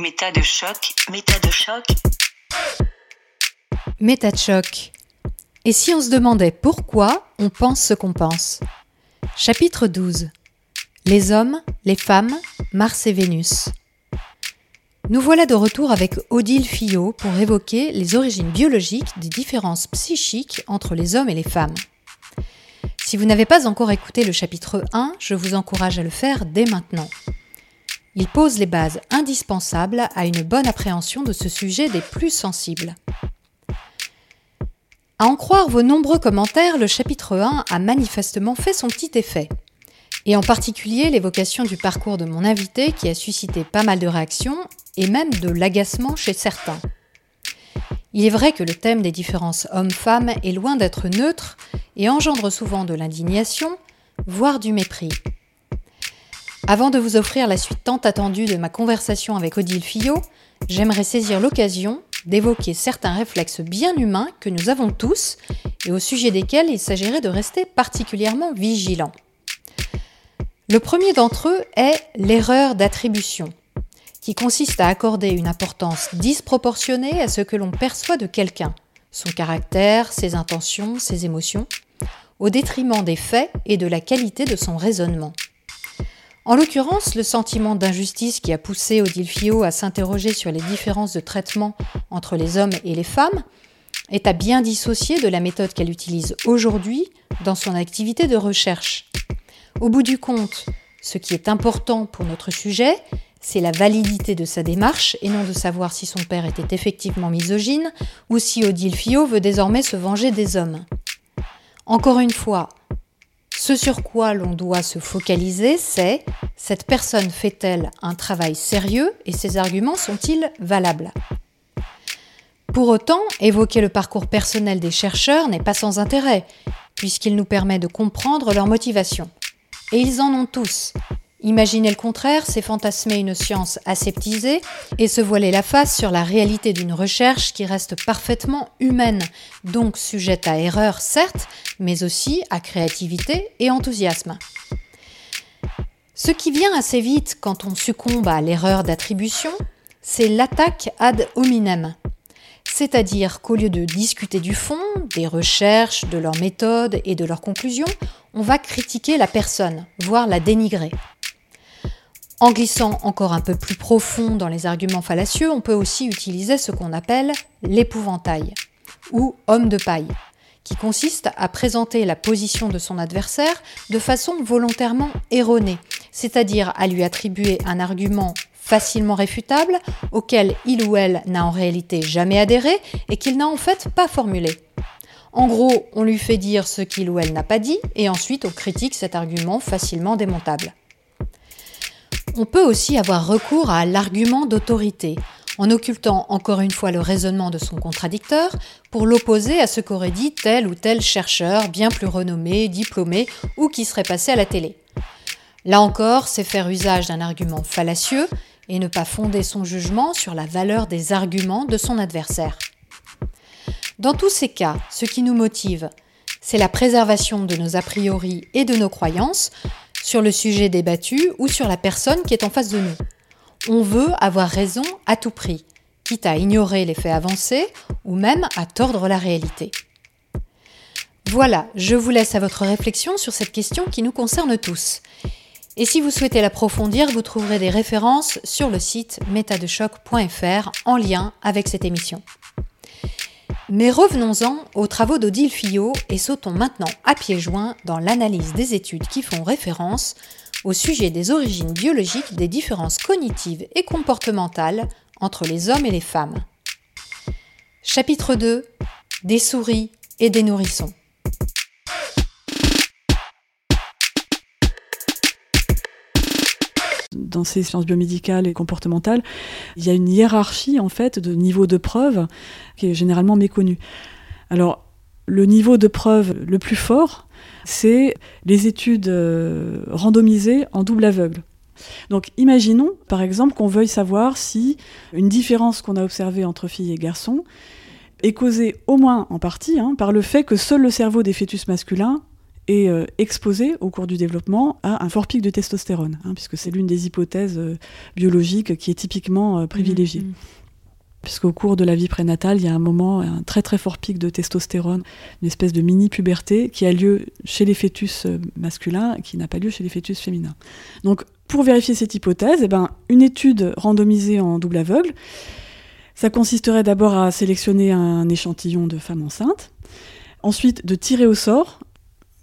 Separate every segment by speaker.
Speaker 1: Méta de choc, méta de choc.
Speaker 2: Méta de choc. Et si on se demandait pourquoi on pense ce qu'on pense? Chapitre 12. Les hommes, les femmes, Mars et Vénus. Nous voilà de retour avec Odile Fillot pour évoquer les origines biologiques des différences psychiques entre les hommes et les femmes. Si vous n'avez pas encore écouté le chapitre 1, je vous encourage à le faire dès maintenant. Il pose les bases indispensables à une bonne appréhension de ce sujet des plus sensibles. À en croire vos nombreux commentaires, le chapitre 1 a manifestement fait son petit effet. Et en particulier l'évocation du parcours de mon invité qui a suscité pas mal de réactions et même de l'agacement chez certains. Il est vrai que le thème des différences hommes-femmes est loin d'être neutre et engendre souvent de l'indignation, voire du mépris. Avant de vous offrir la suite tant attendue de ma conversation avec Odile Fillot, j'aimerais saisir l'occasion d'évoquer certains réflexes bien humains que nous avons tous et au sujet desquels il s'agirait de rester particulièrement vigilant. Le premier d'entre eux est l'erreur d'attribution qui consiste à accorder une importance disproportionnée à ce que l'on perçoit de quelqu'un, son caractère, ses intentions, ses émotions, au détriment des faits et de la qualité de son raisonnement. En l'occurrence, le sentiment d'injustice qui a poussé Odile Fillot à s'interroger sur les différences de traitement entre les hommes et les femmes est à bien dissocier de la méthode qu'elle utilise aujourd'hui dans son activité de recherche. Au bout du compte, ce qui est important pour notre sujet, c'est la validité de sa démarche et non de savoir si son père était effectivement misogyne ou si Odile Fillot veut désormais se venger des hommes. Encore une fois, ce sur quoi l'on doit se focaliser, c'est cette personne fait-elle un travail sérieux et ses arguments sont-ils valables? Pour autant, évoquer le parcours personnel des chercheurs n'est pas sans intérêt, puisqu'il nous permet de comprendre leurs motivations. Et ils en ont tous, Imaginer le contraire, c'est fantasmer une science aseptisée et se voiler la face sur la réalité d'une recherche qui reste parfaitement humaine, donc sujette à erreur certes, mais aussi à créativité et enthousiasme. Ce qui vient assez vite quand on succombe à l'erreur d'attribution, c'est l'attaque ad hominem. C'est-à-dire qu'au lieu de discuter du fond, des recherches, de leurs méthodes et de leurs conclusions, on va critiquer la personne, voire la dénigrer. En glissant encore un peu plus profond dans les arguments fallacieux, on peut aussi utiliser ce qu'on appelle l'épouvantail ou homme de paille, qui consiste à présenter la position de son adversaire de façon volontairement erronée, c'est-à-dire à lui attribuer un argument facilement réfutable auquel il ou elle n'a en réalité jamais adhéré et qu'il n'a en fait pas formulé. En gros, on lui fait dire ce qu'il ou elle n'a pas dit et ensuite on critique cet argument facilement démontable. On peut aussi avoir recours à l'argument d'autorité, en occultant encore une fois le raisonnement de son contradicteur pour l'opposer à ce qu'aurait dit tel ou tel chercheur bien plus renommé, diplômé ou qui serait passé à la télé. Là encore, c'est faire usage d'un argument fallacieux et ne pas fonder son jugement sur la valeur des arguments de son adversaire. Dans tous ces cas, ce qui nous motive, c'est la préservation de nos a priori et de nos croyances, sur le sujet débattu ou sur la personne qui est en face de nous. On veut avoir raison à tout prix, quitte à ignorer les faits avancés ou même à tordre la réalité. Voilà, je vous laisse à votre réflexion sur cette question qui nous concerne tous. Et si vous souhaitez l'approfondir, vous trouverez des références sur le site metadechoc.fr en lien avec cette émission. Mais revenons-en aux travaux d'Odile Fillot et sautons maintenant à pieds joints dans l'analyse des études qui font référence au sujet des origines biologiques des différences cognitives et comportementales entre les hommes et les femmes. Chapitre 2 Des souris et des nourrissons.
Speaker 3: Dans ces sciences biomédicales et comportementales, il y a une hiérarchie en fait de niveau de preuve qui est généralement méconnue. Alors, le niveau de preuve le plus fort, c'est les études euh, randomisées en double aveugle. Donc imaginons par exemple qu'on veuille savoir si une différence qu'on a observée entre filles et garçons est causée au moins en partie hein, par le fait que seul le cerveau des fœtus masculins est euh, exposé au cours du développement à un fort pic de testostérone, hein, puisque c'est l'une des hypothèses euh, biologiques qui est typiquement euh, privilégiée.
Speaker 2: Mhm.
Speaker 3: Puisqu'au cours de la vie prénatale, il y a un moment, un très très fort pic de testostérone, une espèce de mini-puberté qui a lieu chez les fœtus masculins et qui n'a pas lieu chez les fœtus féminins. Donc, pour vérifier cette hypothèse, eh ben, une étude randomisée en double aveugle, ça consisterait d'abord à sélectionner un échantillon de femmes enceintes, ensuite de tirer au sort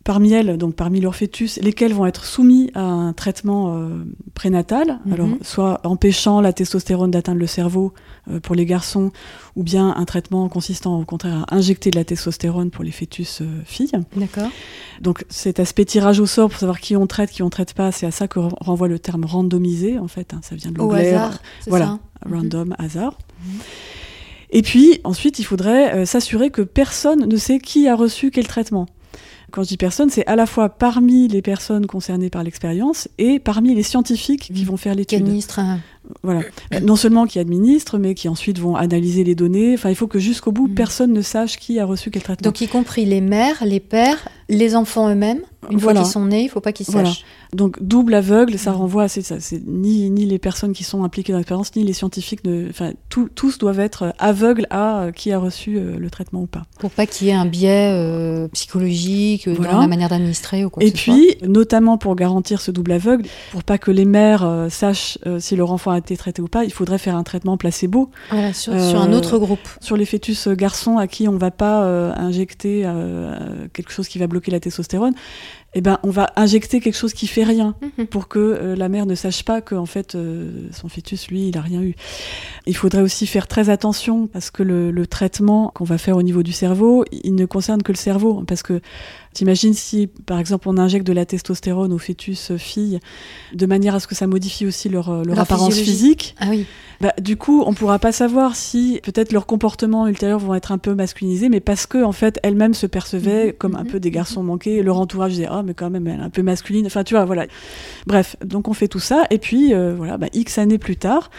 Speaker 3: parmi elles, donc parmi leurs fœtus, lesquels vont être soumis à un traitement euh, prénatal,
Speaker 2: Mhm.
Speaker 3: alors soit empêchant la testostérone d'atteindre le cerveau euh, pour les garçons, ou bien un traitement consistant au contraire à injecter de la testostérone pour les fœtus euh, filles.
Speaker 2: D'accord.
Speaker 3: Donc cet aspect tirage au sort pour savoir qui on traite, qui on traite pas, c'est à ça que ren- renvoie le terme randomisé en fait. hein, ça vient de
Speaker 2: Au
Speaker 3: l'anglais.
Speaker 2: hasard, c'est
Speaker 3: voilà,
Speaker 2: ça Mhm.
Speaker 3: random, hasard. Et puis ensuite, il faudrait s'assurer que personne ne sait qui a reçu quel traitement. Quand je dis personne, c'est à la fois parmi les personnes concernées par l'expérience et parmi les scientifiques qui vont faire
Speaker 2: Qui
Speaker 3: l'étude.
Speaker 2: un...
Speaker 3: Voilà. Non seulement qui administrent, mais qui ensuite vont analyser les données. Enfin, il faut que jusqu'au bout,
Speaker 2: Mhm.
Speaker 3: personne ne sache qui a reçu quel traitement.
Speaker 2: Donc, y compris les mères, les pères, les enfants eux-mêmes. Une
Speaker 3: Voilà.
Speaker 2: fois qu'ils sont nés, il faut pas qu'ils
Speaker 3: Voilà.
Speaker 2: sachent.
Speaker 3: Donc double aveugle, ça
Speaker 2: Mhm.
Speaker 3: renvoie à ça. C'est ni ni les personnes qui sont impliquées dans l'expérience, ni les scientifiques. Ne, enfin, tous doivent être aveugles à euh, qui a reçu euh, le traitement ou pas.
Speaker 2: Pour pas qu'il y ait un biais euh, psychologique
Speaker 3: Voilà.
Speaker 2: dans la manière d'administrer ou quoi
Speaker 3: Et
Speaker 2: que ce soit.
Speaker 3: puis, notamment pour garantir ce double aveugle, pour pas que les mères euh, sachent euh, si leur enfant a été traité ou pas, il faudrait faire un traitement placebo
Speaker 2: Voilà, sur, sur un autre groupe.
Speaker 3: sur les fœtus garçons à qui on va pas injecter quelque chose qui va bloquer la testostérone. Eh ben, on va injecter quelque chose qui fait rien.
Speaker 2: Mhm.
Speaker 3: pour que euh, la mère ne sache pas que en fait euh, son fœtus lui il a rien eu. Il faudrait aussi faire très attention parce que le, le traitement qu'on va faire au niveau du cerveau, il ne concerne que le cerveau parce que t'imagines si par exemple on injecte de la testostérone aux fœtus euh, filles de manière à ce que ça modifie aussi leur, euh, leur
Speaker 2: Leur
Speaker 3: apparence physique,
Speaker 2: Ah oui.
Speaker 3: bah, du coup on pourra pas savoir si peut-être leurs comportements ultérieurs vont être un peu masculinisés mais parce que en fait elles-mêmes se percevaient
Speaker 2: Mhm,
Speaker 3: comme un
Speaker 2: mhm,
Speaker 3: peu des garçons manqués, leur entourage disait ah mais quand même elle est un peu masculine, enfin tu vois voilà. Bref, donc on fait tout ça, et puis euh, voilà, bah, X années plus tard,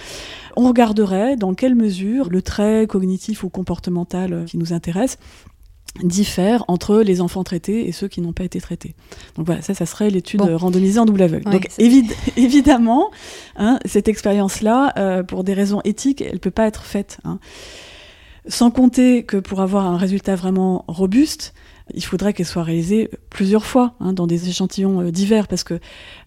Speaker 3: on regarderait dans quelle mesure le trait cognitif ou comportemental qui nous intéresse diffère entre les enfants traités et ceux qui n'ont pas été traités. Donc voilà, ça, ça serait l'étude
Speaker 2: Bon.
Speaker 3: randomisée en double aveugle.
Speaker 2: Ouais,
Speaker 3: Donc évidemment, hein, cette expérience-là, euh, pour des raisons éthiques, elle peut pas être faite. hein. Sans compter que pour avoir un résultat vraiment robuste, il faudrait qu'elle soit réalisée plusieurs fois hein, dans des échantillons euh, divers parce que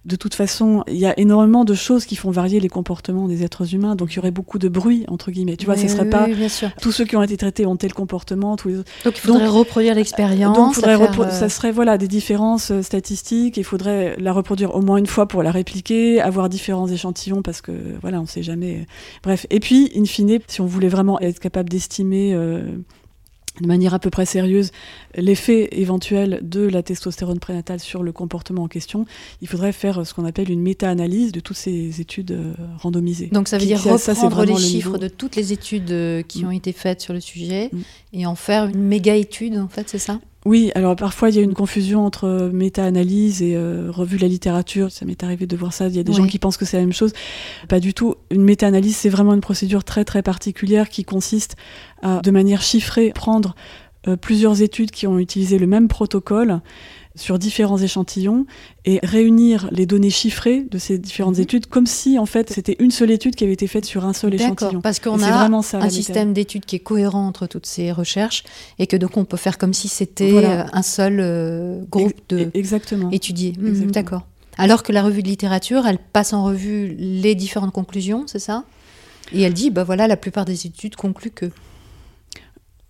Speaker 3: de toute façon, il y a énormément de choses qui font varier les comportements des êtres humains, donc il y aurait beaucoup de bruit entre guillemets. Tu vois,
Speaker 2: Oui,
Speaker 3: ce serait
Speaker 2: oui,
Speaker 3: pas
Speaker 2: oui, bien sûr.
Speaker 3: tous ceux qui ont été traités ont tel comportement, tous les autres.
Speaker 2: Donc il faudrait
Speaker 3: Donc,
Speaker 2: reproduire l'expérience.
Speaker 3: Donc, faudrait repro-
Speaker 2: euh,
Speaker 3: ça serait voilà des différences euh, statistiques. Il faudrait la reproduire au moins une fois pour la répliquer, avoir différents échantillons parce que voilà, on sait jamais. Bref. Et puis, in fine, si on voulait vraiment être capable d'estimer euh, de manière à peu près sérieuse l'effet éventuel de la testostérone prénatale sur le comportement en question, il faudrait faire ce qu'on appelle une méta-analyse de toutes ces études euh, randomisées.
Speaker 2: Donc ça veut
Speaker 3: Qui-
Speaker 2: dire
Speaker 3: ça,
Speaker 2: reprendre les
Speaker 3: le
Speaker 2: chiffres de toutes les études euh, qui
Speaker 3: Mm.
Speaker 2: ont été faites sur le sujet
Speaker 3: Mm.
Speaker 2: et en faire une méga étude en fait, c'est ça?
Speaker 3: Oui, alors parfois il y a une confusion entre euh, méta-analyse et euh, revue de la littérature. Ça m'est arrivé de voir ça. Il y a des gens qui pensent que c'est la même chose. Pas du tout. Une méta-analyse, c'est vraiment une procédure très très particulière qui consiste à, de manière chiffrée, prendre euh, plusieurs études qui ont utilisé le même protocole sur différents échantillons et réunir les données chiffrées de ces différentes
Speaker 2: Mhm.
Speaker 3: études comme si en fait c'était une seule étude qui avait été faite sur un seul échantillon.
Speaker 2: parce qu'on a
Speaker 3: vraiment ça, la
Speaker 2: un système d'études qui est cohérent entre toutes ces recherches et que donc on peut faire comme si c'était
Speaker 3: Voilà.
Speaker 2: un seul euh, groupe de
Speaker 3: Exactement.
Speaker 2: étudiés. Mhm,
Speaker 3: Exactement.
Speaker 2: D'accord. Alors que la revue de littérature, elle passe en revue les différentes conclusions, c'est ça? Et elle dit, bah voilà, la plupart des études concluent que,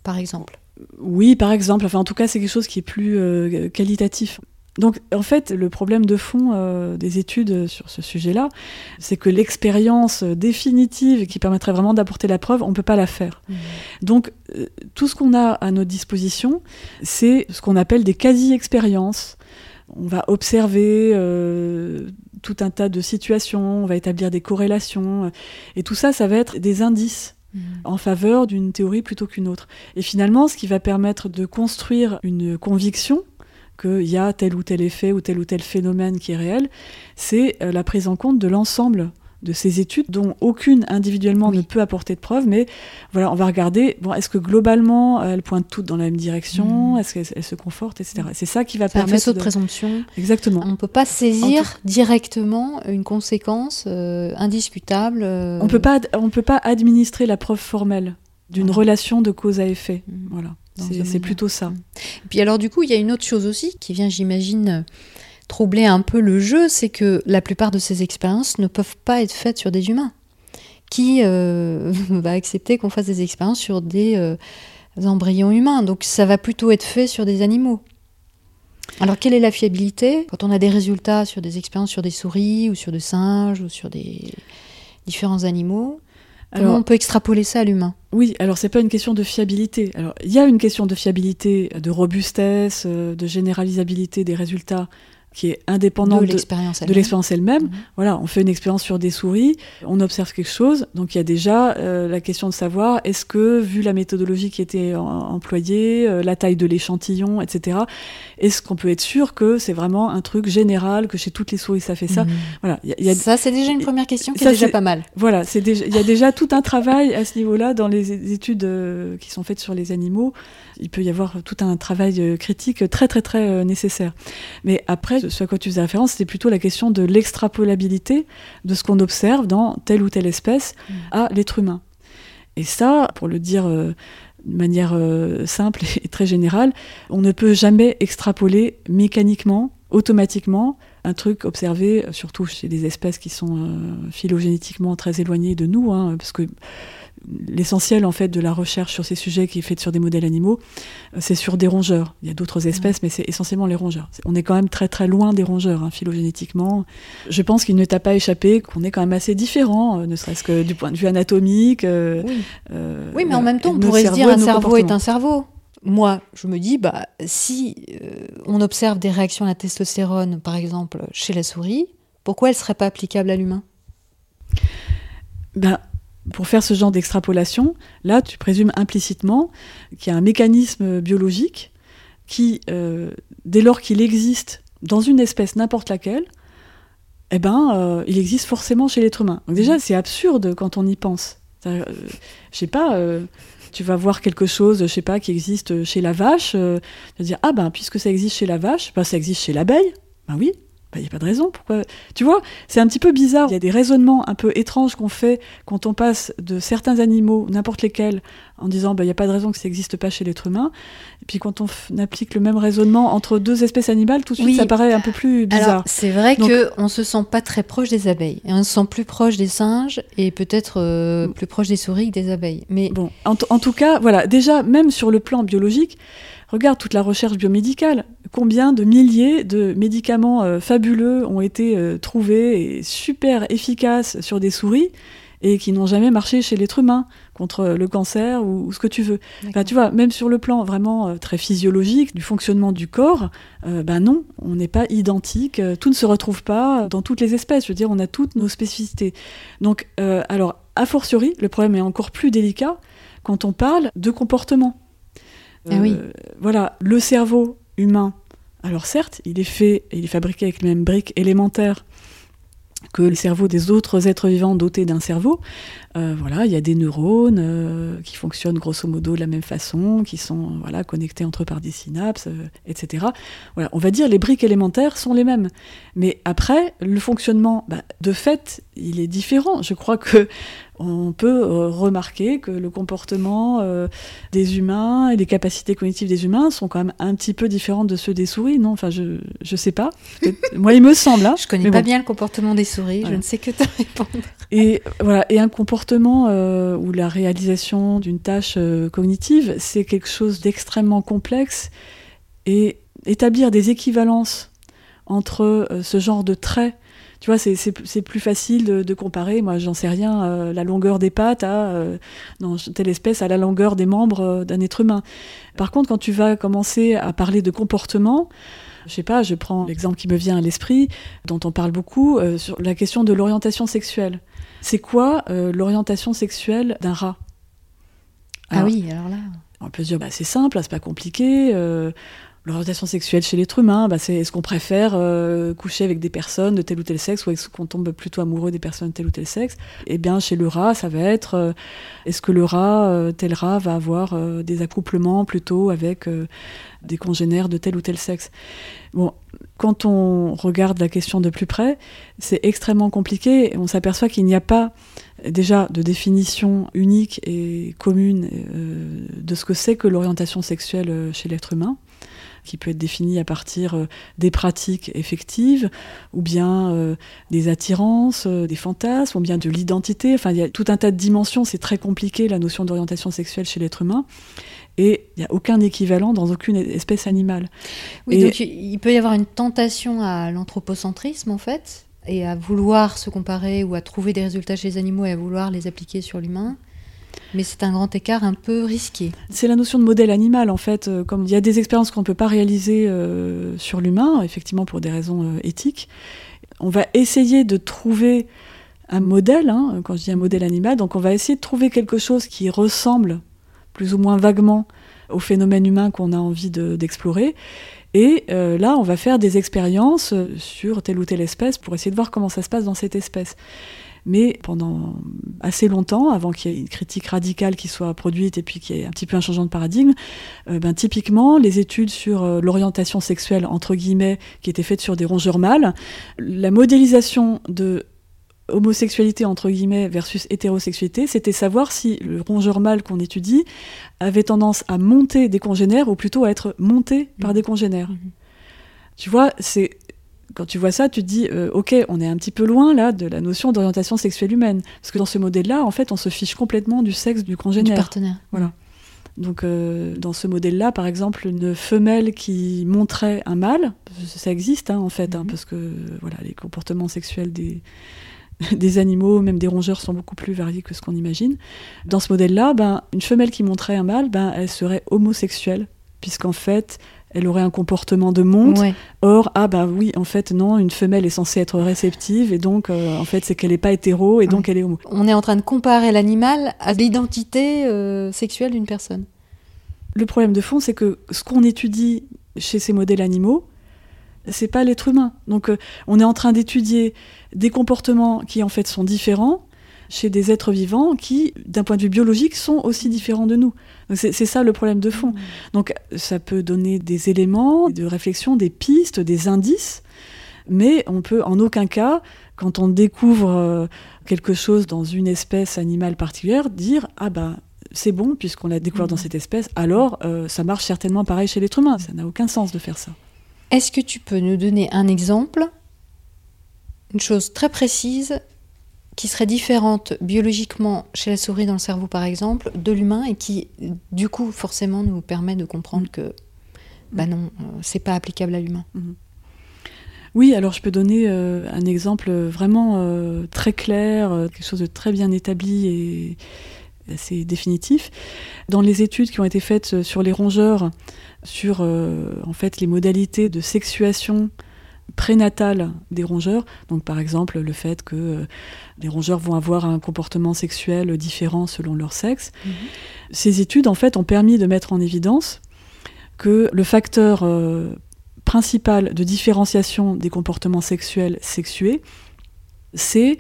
Speaker 2: par exemple.
Speaker 3: Oui, par exemple. Enfin, en tout cas, c'est quelque chose qui est plus euh, qualitatif. Donc, en fait, le problème de fond euh, des études sur ce sujet-là, c'est que l'expérience définitive qui permettrait vraiment d'apporter la preuve, on ne peut pas la faire. Donc, euh, tout ce qu'on a à notre disposition, c'est ce qu'on appelle des quasi-expériences. On va observer euh, tout un tas de situations, on va établir des corrélations, et tout ça, ça va être des indices En faveur d'une théorie plutôt qu'une autre. Et finalement, ce qui va permettre de construire une conviction qu'il y a tel ou tel effet ou tel ou tel phénomène qui est réel, c'est euh, la prise en compte de l'ensemble de ces études dont aucune individuellement
Speaker 2: Oui.
Speaker 3: ne peut apporter de preuves, mais voilà, on va regarder, bon, est-ce que globalement elles pointent toutes dans la même direction,
Speaker 2: Mhm.
Speaker 3: est-ce qu'elles elles se confortent, etc. C'est ça qui va
Speaker 2: un
Speaker 3: permettre
Speaker 2: faisceau de
Speaker 3: de-
Speaker 2: présomption.
Speaker 3: Exactement.
Speaker 2: On ne peut pas saisir directement une conséquence euh, indiscutable. euh,
Speaker 3: On peut pas, on peut pas administrer la preuve formelle d'une
Speaker 2: Voilà.
Speaker 3: relation de cause à effet.
Speaker 2: Mhm.
Speaker 3: Voilà,
Speaker 2: ce
Speaker 3: c'est plutôt ça.
Speaker 2: Et Puis alors du coup, il y a une autre chose aussi qui vient, j'imagine, troubler un peu le jeu, c'est que la plupart de ces expériences ne peuvent pas être faites sur des humains. Qui euh, va accepter qu'on fasse des expériences sur des euh, embryons humains? Donc ça va plutôt être fait sur des animaux. Alors quelle est la fiabilité? Quand on a des résultats sur des expériences sur des souris ou sur des singes ou sur des différents animaux Comment
Speaker 3: Alors,
Speaker 2: on peut extrapoler ça à l'humain?
Speaker 3: Oui, alors c'est pas une question de fiabilité. Alors il y a une question de fiabilité, de robustesse, euh, de généralisabilité des résultats qui est indépendante
Speaker 2: de l'expérience elle-même. Mhm.
Speaker 3: Voilà, on fait une expérience sur des souris, on observe quelque chose, donc il y a déjà euh, la question de savoir est-ce que, vu la méthodologie qui était en- employée, euh, la taille de l'échantillon, etc., est-ce qu'on peut être sûr que c'est vraiment un truc général, que chez toutes les souris ça fait ça
Speaker 2: Mhm.
Speaker 3: Voilà, il y a- il y a
Speaker 2: Ça, c'est déjà une première question qui
Speaker 3: Ça,
Speaker 2: est déjà pas mal.
Speaker 3: voilà, c'est déjà, il y a déjà tout un travail à ce niveau-là dans les études euh, qui sont faites sur les animaux. Il peut y avoir tout un travail euh, critique très très très euh, nécessaire. Mais après, ce à quoi tu faisais référence, c'était plutôt la question de l'extrapolabilité de ce qu'on observe dans telle ou telle espèce
Speaker 2: Mm.
Speaker 3: à l'être humain. Et ça, pour le dire euh, de manière euh, simple et très générale, on ne peut jamais extrapoler mécaniquement, automatiquement, un truc observé, surtout chez des espèces qui sont euh, phylogénétiquement très éloignées de nous, hein, parce que l'essentiel en fait de la recherche sur ces sujets qui est faite sur des modèles animaux, euh, c'est sur des rongeurs. Il y a d'autres espèces, mais c'est essentiellement les rongeurs. On est quand même très très loin des rongeurs hein, phylogénétiquement. Je pense qu'il ne t'a pas échappé qu'on est quand même assez différents, euh, ne serait-ce que du point de vue anatomique. euh,
Speaker 2: Oui.
Speaker 3: euh,
Speaker 2: Oui, mais en même temps, on pourrait se dire un cerveau est un cerveau. Moi, je me dis, bah, si on observe des réactions à la testostérone, par exemple, chez la souris, pourquoi elles ne seraient pas applicables à l'humain?
Speaker 3: Ben, pour faire ce genre d'extrapolation, là, tu présumes implicitement qu'il y a un mécanisme biologique qui, euh, dès lors qu'il existe dans une espèce n'importe laquelle, eh ben, euh, il existe forcément chez l'être humain. Donc déjà, c'est absurde quand on y pense. Euh, je sais pas, euh, tu vas voir quelque chose, je sais pas, qui existe chez la vache, tu vas dire, ah ben, puisque ça existe chez la vache, ben, ça existe chez l'abeille. Ben oui, il n'y a pas de raison. Pourquoi? Tu vois, c'est un petit peu bizarre. Il y a des raisonnements un peu étranges qu'on fait quand on passe de certains animaux, n'importe lesquels, en disant il n'y a pas de raison que ça n'existe pas chez l'être humain. Et puis quand on applique le même raisonnement entre deux espèces animales, tout de suite
Speaker 2: Oui.
Speaker 3: ça paraît un peu plus bizarre.
Speaker 2: C'est vrai que on se sent pas très proche des abeilles. Et on se sent plus proche des singes et peut-être euh, plus proche des souris que des abeilles. Mais
Speaker 3: Bon, en, en tout cas, voilà, déjà, même sur le plan biologique, regarde toute la recherche biomédicale. Combien de milliers de médicaments euh, fabuleux ont été euh, trouvés et super efficaces sur des souris et qui n'ont jamais marché chez l'être humain contre le cancer ou, ou ce que tu veux. Enfin, tu vois, même sur le plan vraiment euh, très physiologique du fonctionnement du corps, euh, ben non, on n'est pas identique, tout ne se retrouve pas dans toutes les espèces. Je veux dire, on a toutes nos spécificités. Donc, alors, a fortiori, le problème est encore plus délicat quand on parle de comportement.
Speaker 2: Ah oui.
Speaker 3: Voilà, le cerveau humain, alors certes, il est fait, il est fabriqué avec les mêmes briques élémentaires que le cerveau des autres êtres vivants dotés d'un cerveau. Euh, voilà, il y a des neurones euh, qui fonctionnent grosso modo de la même façon, qui sont voilà connectés entre eux par des synapses, euh, etc. Voilà, on va dire les briques élémentaires sont les mêmes, mais après le fonctionnement, bah, de fait, il est différent. Je crois que on peut euh, remarquer que le comportement euh, des humains et les capacités cognitives des humains sont quand même un petit peu différentes de ceux des souris, non? Enfin, je je sais pas. Moi, il me semble. Hein.
Speaker 2: je connais pas bien le comportement des souris. Je
Speaker 3: Voilà.
Speaker 2: ne sais que te répondre.
Speaker 3: Et voilà, et un comportement euh, ou la réalisation d'une tâche euh, cognitive, c'est quelque chose d'extrêmement complexe. Et établir des équivalences entre euh, ce genre de traits, tu vois, c'est- plus facile de, de comparer. Moi, j'en sais rien, euh, la longueur des pattes à euh, dans telle espèce à la longueur des membres euh, d'un être humain. Par contre, quand tu vas commencer à parler de comportement, je sais pas, je prends l'exemple qui me vient à l'esprit, dont on parle beaucoup, euh, sur la question de l'orientation sexuelle. C'est quoi l'orientation sexuelle d'un rat?
Speaker 2: Ah oui, alors là.
Speaker 3: On peut se dire, bah, c'est simple, c'est pas compliqué. euh, L'orientation sexuelle chez l'être humain, bah, c'est est-ce qu'on préfère euh, coucher avec des personnes de tel ou tel sexe ou est-ce qu'on tombe plutôt amoureux des personnes de tel ou tel sexe? Eh bien, chez le rat, ça va être euh, est-ce que le rat, euh, tel rat, va avoir des accouplements plutôt avec des congénères de tel ou tel sexe? Bon, quand on regarde la question de plus près, c'est extrêmement compliqué on s'aperçoit qu'il n'y a pas déjà de définition unique et commune de ce que c'est que l'orientation sexuelle chez l'être humain qui peut être définie à partir euh, des pratiques effectives, ou bien euh, des attirances, euh, des fantasmes, ou bien de l'identité. Enfin, il y a tout un tas de dimensions. C'est très compliqué, la notion d'orientation sexuelle chez l'être humain. Et il n'y a aucun équivalent dans aucune espèce animale.
Speaker 2: Oui, donc il peut y avoir une tentation à l'anthropocentrisme, en fait, et à vouloir se comparer ou à trouver des résultats chez les animaux et à vouloir les appliquer sur l'humain. Mais c'est un grand écart un peu risqué.
Speaker 3: C'est la notion de modèle animal, en fait. Euh, comme il y a des expériences qu'on ne peut pas réaliser euh, sur l'humain, effectivement pour des raisons euh, éthiques, on va essayer de trouver un modèle, hein, quand je dis un modèle animal, donc on va essayer de trouver quelque chose qui ressemble plus ou moins vaguement au phénomène humain qu'on a envie d'explorer. et là, on va faire des expériences sur telle ou telle espèce pour essayer de voir comment ça se passe dans cette espèce. Mais pendant assez longtemps, avant qu'il y ait une critique radicale qui soit produite et puis qu'il y ait un petit peu un changement de paradigme, euh, ben, typiquement, les études sur euh, l'orientation sexuelle, entre guillemets, qui étaient faites sur des rongeurs mâles, la modélisation de homosexualité entre guillemets versus hétérosexualité, c'était savoir si le rongeur mâle qu'on étudie avait tendance à monter des congénères ou plutôt à être monté par mmh. des congénères. Mmh. Tu vois, c'est quand tu vois ça, tu te dis, euh, ok, on est un petit peu loin là de la notion d'orientation sexuelle humaine, parce que dans ce modèle-là, en fait, on se fiche complètement du sexe du congénère.
Speaker 2: Du partenaire.
Speaker 3: Voilà. Donc, euh, dans ce modèle-là, par exemple, une femelle qui montrait un mâle, ça existe hein, en fait, hein, mhm. parce que voilà, les comportements sexuels des, des animaux, même des rongeurs, sont beaucoup plus variés que ce qu'on imagine. Dans ce modèle-là, ben, une femelle qui montrait un mâle, ben, elle serait homosexuelle, puisqu'en fait, elle aurait un comportement de monte. Or, ah bah oui, en fait, non, une femelle est censée être réceptive, et donc, euh, en fait, c'est qu'elle n'est pas hétéro, et donc elle est homo.
Speaker 2: On est en train de comparer l'animal à l'identité euh, sexuelle d'une personne.
Speaker 3: Le problème de fond, c'est que ce qu'on étudie chez ces modèles animaux, c'est pas l'être humain. Donc, euh, on est en train d'étudier des comportements qui, en fait, sont différents, chez des êtres vivants qui, d'un point de vue biologique, sont aussi différents de nous. C'est ça le problème de fond. Mmh. Donc ça peut donner des éléments de réflexion, des pistes, des indices, mais on peut en aucun cas, quand on découvre euh, quelque chose dans une espèce animale particulière, dire ah bah c'est bon puisqu'on l'a découvert dans mmh. cette espèce, alors euh, ça marche certainement pareil chez l'être humain. Ça n'a aucun sens de faire ça.
Speaker 2: Est-ce que tu peux nous donner un exemple, une chose très précise qui serait différente biologiquement chez la souris dans le cerveau par exemple de l'humain et qui du coup forcément nous permet de comprendre mm. que bah non, euh, c'est pas applicable à l'humain. Mm-hmm.
Speaker 3: Oui, alors je peux donner euh, un exemple vraiment euh, très clair, quelque chose de très bien établi et assez définitif. Dans les études qui ont été faites sur les rongeurs, sur en fait les modalités de sexuation prénatale des rongeurs. Donc par exemple le fait que euh, les rongeurs vont avoir un comportement sexuel différent selon leur sexe. Mhm. Ces études en fait ont permis de mettre en évidence que le facteur euh, principal de différenciation des comportements sexuels sexués, c'est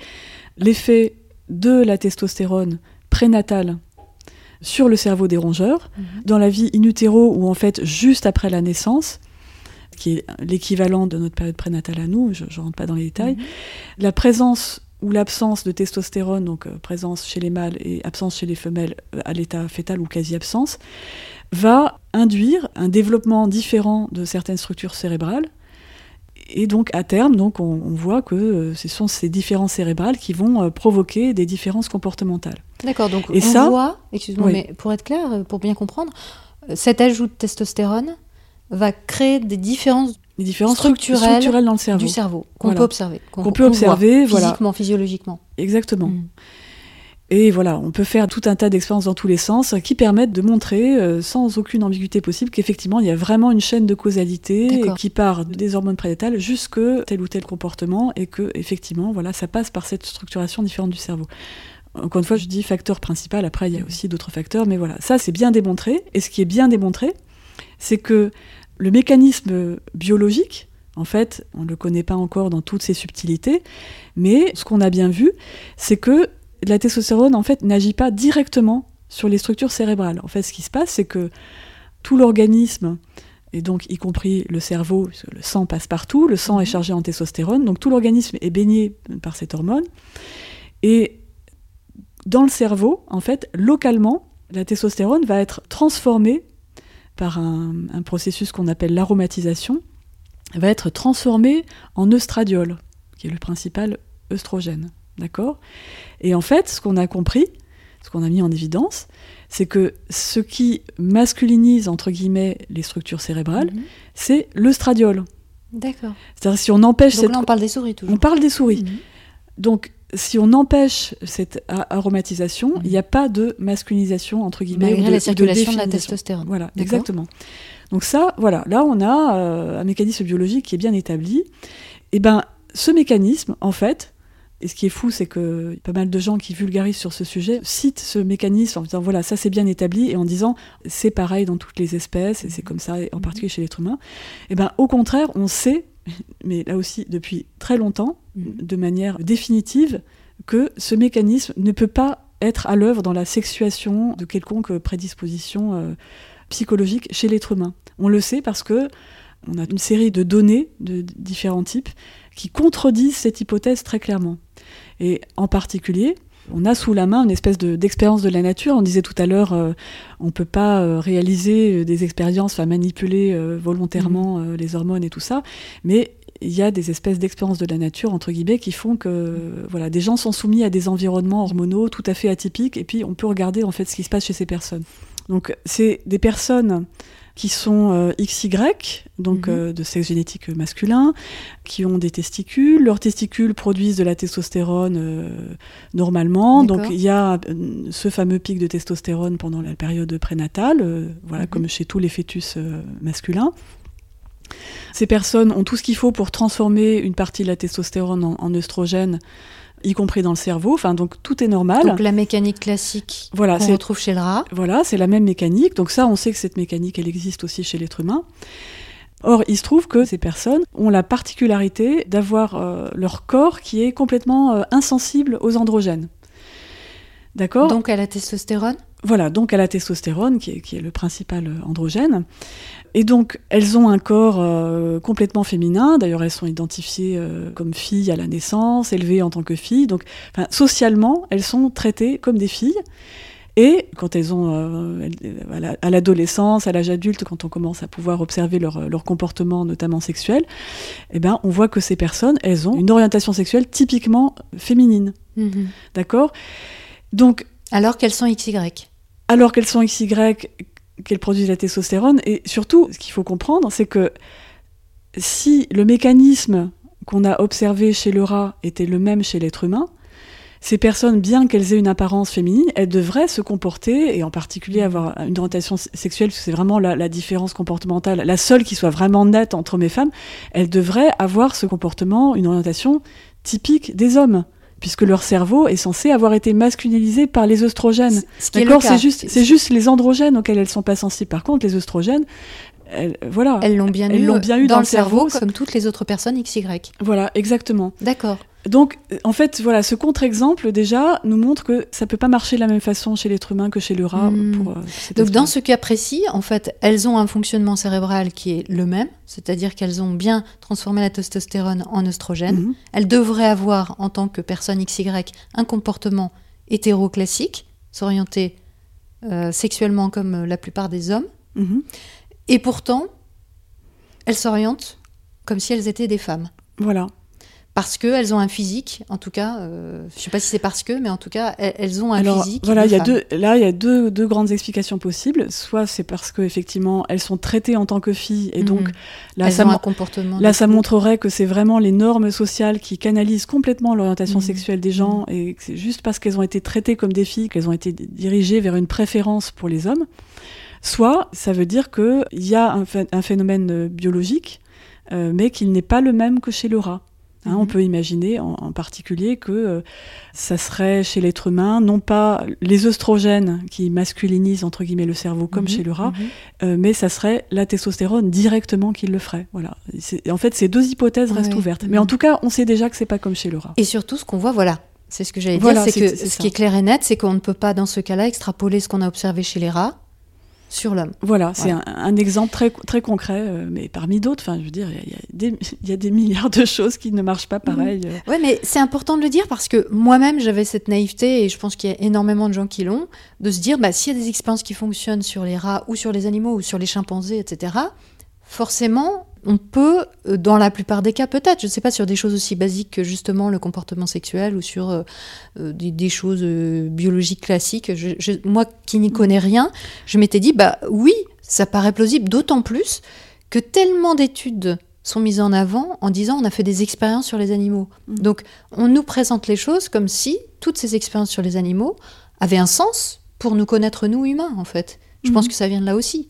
Speaker 3: l'effet de la testostérone prénatale sur le cerveau des rongeurs, mhm. dans la vie in utero ou en fait juste après la naissance, qui est l'équivalent de notre période prénatale à nous, je ne rentre pas dans les détails, mhm. la présence ou l'absence de testostérone, donc euh, présence chez les mâles et absence chez les femelles euh, à l'état fœtal ou quasi-absence, va induire un développement différent de certaines structures cérébrales. Et donc à terme, donc on, voit que euh, ce sont ces différences cérébrales qui vont provoquer des différences comportementales.
Speaker 2: D'accord, donc et on ça, voit, excuse-moi, mais pour être clair, pour bien comprendre, cet ajout de testostérone va créer des différences,
Speaker 3: des différences structurelles, dans le cerveau.
Speaker 2: du cerveau qu'on peut observer,
Speaker 3: qu'on peut observer,
Speaker 2: physiquement, physiologiquement.
Speaker 3: Exactement. Mm. Et voilà, on peut faire tout un tas d'expériences dans tous les sens qui permettent de montrer, euh, sans aucune ambiguïté possible, qu'effectivement, il y a vraiment une chaîne de causalité qui part des hormones prénatales jusque tel ou tel comportement et que, effectivement, voilà, ça passe par cette structuration différente du cerveau. Encore une fois, je dis facteur principal, après, il y a aussi d'autres facteurs, mais voilà, ça, c'est bien démontré. Et ce qui est bien démontré, c'est que le mécanisme biologique, en fait, on ne le connaît pas encore dans toutes ses subtilités, mais ce qu'on a bien vu, c'est que la testostérone, en fait, n'agit pas directement sur les structures cérébrales. En fait, ce qui se passe, c'est que tout l'organisme, et donc y compris le cerveau, le sang passe partout, le sang est mhm. chargé en testostérone, donc tout l'organisme est baigné par cette hormone. Et dans le cerveau, en fait, localement, la testostérone va être transformée par un, un processus qu'on appelle l'aromatisation, va être transformée en œstradiol, qui est le principal œstrogène. D'accord? Et en fait, ce qu'on a compris, ce qu'on a mis en évidence, c'est que ce qui masculinise, entre guillemets, les structures cérébrales, mhm. c'est l'œstradiol.
Speaker 2: D'accord.
Speaker 3: C'est-à-dire si on empêche
Speaker 2: Donc là, on parle des souris toujours.
Speaker 3: On parle des souris. Mhm. Donc, si on empêche cette aromatisation, mhm. il n'y a pas de masculinisation, entre guillemets,
Speaker 2: Malgré la circulation de, la testostérone.
Speaker 3: Voilà, exactement. Donc ça, voilà, là on a euh, un mécanisme biologique qui est bien établi. Et eh ben, ce mécanisme, en fait, et ce qui est fou, c'est que pas mal de gens qui vulgarisent sur ce sujet citent ce mécanisme en disant voilà, ça c'est bien établi, et en disant c'est pareil dans toutes les espèces, et c'est comme ça, en particulier chez l'être humain. Et eh ben, au contraire, on sait, mais là aussi depuis très longtemps, de manière définitive, que ce mécanisme ne peut pas être à l'œuvre dans la sexuation de quelconque prédisposition euh, psychologique chez l'être humain. On le sait parce que on a une série de données de différents types qui contredisent cette hypothèse très clairement. Et en particulier, on a sous la main une espèce d'expérience de, la nature. On disait tout à l'heure, euh, on ne peut pas euh, réaliser des expériences, enfin manipuler euh, volontairement mmh. les hormones et tout ça, mais il y a des espèces d'expériences de la nature, entre guillemets, qui font que voilà, des gens sont soumis à des environnements hormonaux tout à fait atypiques, et puis on peut regarder en fait ce qui se passe chez ces personnes. Donc c'est des personnes qui sont euh, XY, donc mhm. euh, de sexe génétique masculin, qui ont des testicules. Leurs testicules produisent de la testostérone euh, normalement. Donc il y a ce fameux pic de testostérone pendant la période prénatale, voilà, mhm. comme chez tous les fœtus masculins. Ces personnes ont tout ce qu'il faut pour transformer une partie de la testostérone en, en œstrogène y compris dans le cerveau. Enfin, donc tout est normal.
Speaker 2: Donc la mécanique classique voilà, qu'on retrouve chez le rat.
Speaker 3: Voilà, c'est la même mécanique. Donc ça, on sait que cette mécanique, elle existe aussi chez l'être humain. Or, il se trouve que ces personnes ont la particularité d'avoir euh, leur corps qui est complètement euh, insensible aux androgènes. D'accord?
Speaker 2: Donc à la testostérone?
Speaker 3: Voilà, donc à la testostérone, qui est, qui est le principal euh, androgène. Et donc, elles ont un corps euh, complètement féminin. D'ailleurs, elles sont identifiées euh, comme filles à la naissance, élevées en tant que filles. Donc, socialement, elles sont traitées comme des filles. Et quand elles ont, euh, à l'adolescence, à l'âge adulte, quand on commence à pouvoir observer leur, leur, comportement, notamment sexuel, eh ben, on voit que ces personnes, elles ont une orientation sexuelle typiquement féminine. Mm-hmm. D'accord?
Speaker 2: Donc. Alors qu'elles sont XY
Speaker 3: alors qu'elles sont XY, qu'elle produise la testostérone. Et surtout, ce qu'il faut comprendre, c'est que si le mécanisme qu'on a observé chez le rat était le même chez l'être humain, ces personnes, bien qu'elles aient une apparence féminine, elles devraient se comporter, et en particulier avoir une orientation sexuelle, parce que c'est vraiment la, la, différence comportementale, la seule qui soit vraiment nette entre hommes et femmes, elles devraient avoir ce comportement, une orientation typique des hommes puisque leur cerveau est censé avoir été masculinisé par les. D'accord, c'est juste, c'est juste les androgènes auxquels elles sont pas sensibles. Par contre, les œstrogènes, elles, voilà,
Speaker 2: elles l'ont bien, eu, bien eu dans, le cerveau, comme toutes les autres personnes XY.
Speaker 3: Voilà, exactement.
Speaker 2: D'accord.
Speaker 3: Donc, en fait, voilà, ce contre-exemple déjà nous montre que ça peut pas marcher de la même façon chez l'être humain que chez le rat. Hmm. Pour, euh,
Speaker 2: Donc, dans ce cas précis, en fait, elles ont un fonctionnement cérébral qui est le même, c'est-à-dire qu'elles ont bien transformé la testostérone en oestrogène. Mhm. Elles devraient avoir, en tant que personne XY, un comportement hétéroclassique, s'orienter euh, sexuellement comme la plupart des hommes. Mhm. Et pourtant, elles s'orientent comme si elles étaient des femmes.
Speaker 3: Voilà
Speaker 2: parce qu'elles ont un physique, en tout cas, euh, je ne sais pas si c'est parce que, mais en tout cas, elles, ont un
Speaker 3: Alors,
Speaker 2: physique.
Speaker 3: Voilà, il y a deux, là, il y a deux, deux, grandes explications possibles. Soit c'est parce qu'effectivement, elles sont traitées en tant que filles, et donc mhm.
Speaker 2: là, ça, ont un comportement
Speaker 3: là ça montrerait que c'est vraiment les normes sociales qui canalisent complètement l'orientation mhm. sexuelle des gens, mhm. et c'est juste parce qu'elles ont été traitées comme des filles qu'elles ont été dirigées vers une préférence pour les hommes. Soit ça veut dire qu'il y a un, un, phénomène biologique, euh, mais qu'il n'est pas le même que chez le rat. Hein, on mhm. peut imaginer en, particulier que euh, ça serait chez l'être humain non pas les œstrogènes qui masculinisent entre guillemets le cerveau comme mhm. chez le rat, mhm. euh, mais ça serait la testostérone directement qui le ferait. Voilà. En fait, ces deux hypothèses restent ouvertes. Mais en tout cas, on sait déjà que c'est pas comme chez le rat.
Speaker 2: Et surtout, ce qu'on voit, voilà, c'est ce que j'allais dire, c'est que ce qui est clair et net, c'est qu'on ne peut pas dans ce cas-là extrapoler ce qu'on a observé chez les rats sur l'homme.
Speaker 3: Voilà, c'est un, exemple très, très concret, euh, mais parmi d'autres, enfin, je veux dire, il y, a des milliards de choses qui ne marchent pas pareil.
Speaker 2: Euh. Oui, mais c'est important de le dire parce que moi-même, j'avais cette naïveté, et je pense qu'il y a énormément de gens qui l'ont, de se dire, bah, s'il y a des expériences qui fonctionnent sur les rats ou sur les animaux ou sur les chimpanzés, etc., forcément, on peut, euh, dans la plupart des cas, peut-être, je ne sais pas, sur des choses aussi basiques que justement le comportement sexuel ou sur euh, euh, des, choses biologiques classiques. moi qui n'y connais rien, je m'étais dit, bah oui, ça paraît plausible, d'autant plus que tellement d'études sont mises en avant en disant on a fait des expériences sur les animaux. Mmh. Donc on nous présente les choses comme si toutes ces expériences sur les animaux avaient un sens pour nous connaître nous humains en fait. Je pense mmh. que ça vient de là aussi.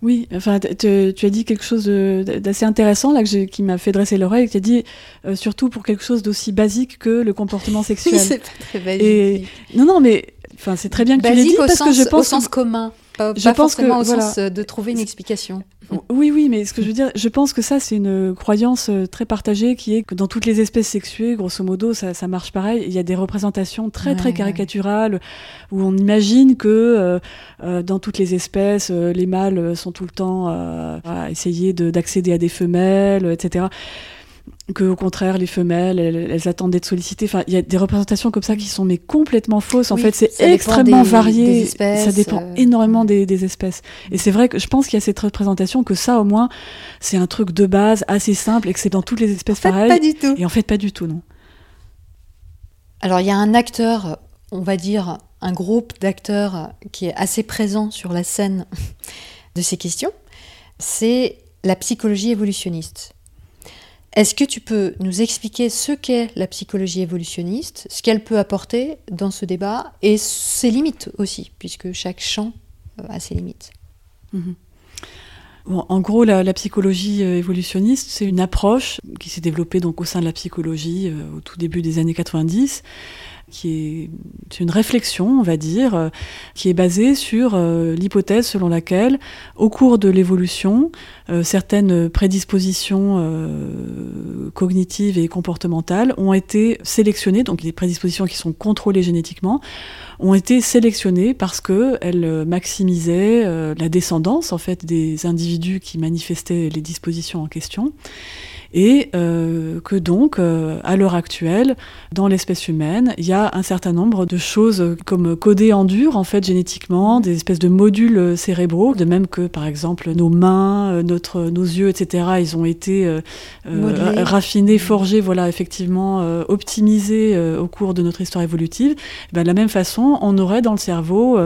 Speaker 3: Oui, enfin, tu as dit quelque chose d'assez intéressant là que qui m'a fait dresser l'oreille. Tu as dit euh, surtout pour quelque chose d'aussi basique que le comportement sexuel.
Speaker 2: c'est pas très basique.
Speaker 3: Non, non, mais enfin, c'est très bien que tu l'aies dit parce que je pense
Speaker 2: au sens commun, pas, je pense que, au sens de trouver une explication.
Speaker 3: Oui, oui, mais ce que je veux dire, je pense que ça, c'est une croyance euh, très partagée qui est que dans toutes les espèces sexuées, grosso modo, ça, ça marche pareil. Il y a des représentations très, très caricaturales où on imagine que euh, euh, dans toutes les espèces, les mâles sont tout le temps à essayer d'accéder à des femelles, etc que au contraire les femelles elles, attendent d'être sollicitées enfin il y a des représentations comme ça qui sont mais complètement fausses en fait. C'est extrêmement varié. ça dépend euh, énormément des, espèces. Et c'est vrai que je pense qu'il y a cette représentation que ça au moins c'est un truc de base assez simple et que c'est dans toutes les espèces
Speaker 2: en
Speaker 3: pareilles.
Speaker 2: pas du tout.
Speaker 3: Et en fait pas du tout non.
Speaker 2: Alors il y a un acteur on va dire un groupe d'acteurs qui est assez présent sur la scène de ces questions. C'est la psychologie évolutionniste est-ce que tu peux nous expliquer ce qu'est la psychologie évolutionniste, ce qu'elle peut apporter dans ce débat et ses limites aussi, puisque chaque champ euh, a ses limites
Speaker 3: mhm. en gros, la, psychologie euh, évolutionniste, c'est une approche qui s'est développée donc au sein de la psychologie euh, au tout début des années 90, qui est une réflexion, on va dire, euh, qui est basée sur euh, l'hypothèse selon laquelle, au cours de l'évolution, euh, certaines prédispositions cognitives et comportementales ont été sélectionnées, donc les prédispositions qui sont contrôlées génétiquement, ont été sélectionnées parce qu'elles maximisaient la descendance en fait des individus qui manifestaient les dispositions en question et euh, que donc, euh, à l'heure actuelle, dans l'espèce humaine, il y a un certain nombre de choses comme codées en dur, en fait, génétiquement, des espèces de modules cérébraux, de même que, par exemple, nos mains, euh, notre, nos yeux, etc., ils ont été raffinés, forgés, voilà, effectivement, optimisés au cours de notre histoire évolutive. Eh ben, de la même façon, on aurait dans le cerveau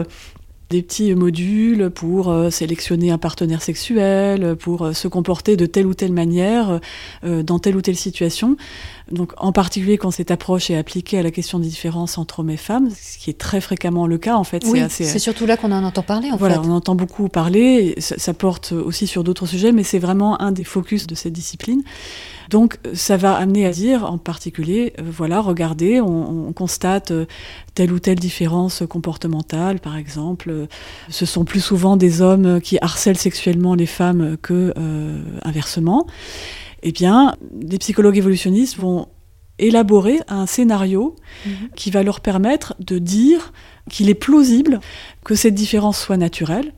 Speaker 3: des petits modules pour euh, sélectionner un partenaire sexuel, pour euh, se comporter de telle ou telle manière euh, dans telle ou telle situation. Donc, en particulier quand cette approche est appliquée à la question des différences entre hommes et femmes, ce qui est très fréquemment le cas en fait.
Speaker 2: Oui, c'est surtout là qu'on en entend parler en
Speaker 3: voilà, on en entend beaucoup parler. Ça, ça porte aussi sur d'autres sujets, mais c'est vraiment un des focus de cette discipline. Donc ça va amener à dire en particulier, euh, voilà, regardez, on, constate euh, telle ou telle différence comportementale, par exemple. Euh, ce sont plus souvent des hommes qui harcèlent sexuellement les femmes que inversement. Eh bien, des psychologues évolutionnistes vont élaborer un scénario mhm. qui va leur permettre de dire qu'il est plausible que cette différence soit naturelle,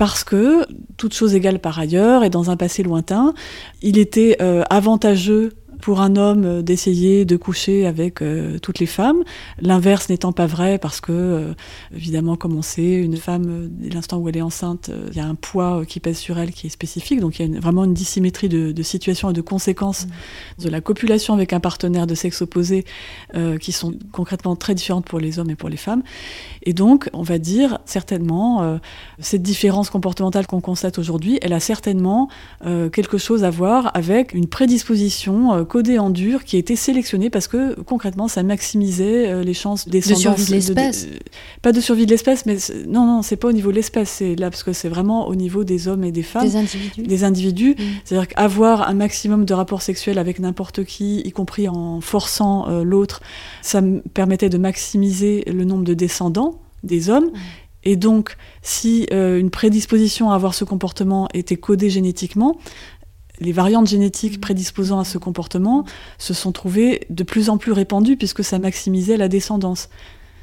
Speaker 3: parce que, toute chose égale par ailleurs, et dans un passé lointain, il était euh, avantageux pour un homme euh, d'essayer de coucher avec euh, toutes les femmes. L'inverse n'étant pas vrai parce que, euh, évidemment, comme on sait, une femme, dès l'instant où elle est enceinte, il y a un poids qui pèse sur elle qui est spécifique. Donc il y a vraiment une dissymétrie de, de situation et de conséquences mmh. de la copulation avec un partenaire de sexe opposé qui sont concrètement très différentes pour les hommes et pour les femmes. Et donc, on va dire certainement, cette différence comportementale qu'on constate aujourd'hui, elle a certainement quelque chose à voir avec une prédisposition codé en dur qui a été sélectionné parce que concrètement ça maximisait euh, les chances
Speaker 2: de survie de l'espèce.
Speaker 3: Pas de survie de l'espèce, mais non, non, c'est pas au niveau de l'espèce, c'est là parce que c'est vraiment au niveau des hommes et des femmes.
Speaker 2: Des individus.
Speaker 3: Des individus. Mm. C'est-à-dire qu'avoir un maximum de rapports sexuels avec n'importe qui, y compris en forçant euh, l'autre, ça me permettait de maximiser le nombre de descendants des hommes. Mm. Et donc, si euh, une prédisposition à avoir ce comportement était codée génétiquement, les variantes génétiques mm. prédisposant à ce comportement se sont trouvées de plus en plus répandues puisque ça maximisait la descendance.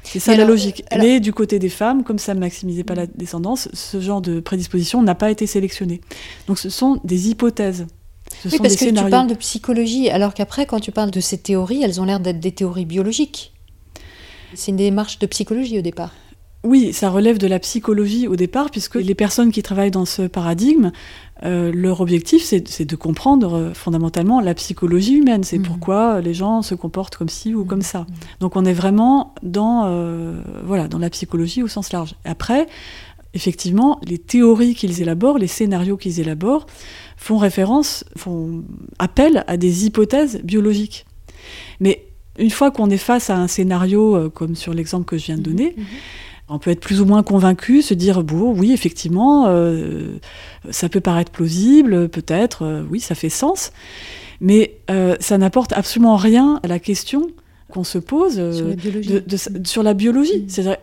Speaker 3: C'est ça la logique. Mais du côté des femmes, comme ça ne maximisait pas la descendance, ce genre de prédisposition n'a pas été sélectionné. Donc ce sont des hypothèses.
Speaker 2: Ce oui, parce que tu parles de psychologie, alors qu'après, quand tu parles de ces théories, elles ont l'air d'être des théories biologiques. C'est une démarche de psychologie au départ.
Speaker 3: Oui, ça relève de la psychologie au départ, puisque les personnes qui travaillent dans ce paradigme, euh, leur objectif, c'est de comprendre euh, fondamentalement la psychologie humaine. C'est mmh. pourquoi les gens se comportent comme ci ou comme mmh. ça. Donc on est vraiment dans, euh, voilà, dans la psychologie au sens large. Après, effectivement, les théories qu'ils élaborent, les scénarios qu'ils élaborent, font référence, font appel à des hypothèses biologiques. Mais une fois qu'on est face à un scénario, comme sur l'exemple que je viens de mmh. On peut être plus ou moins convaincu, se dire bon, oui, effectivement, euh, ça peut paraître plausible, peut-être, euh, oui, ça fait sens, mais euh, ça n'apporte absolument rien à la question qu'on se pose sur la biologie. sur la biologie. Mmh.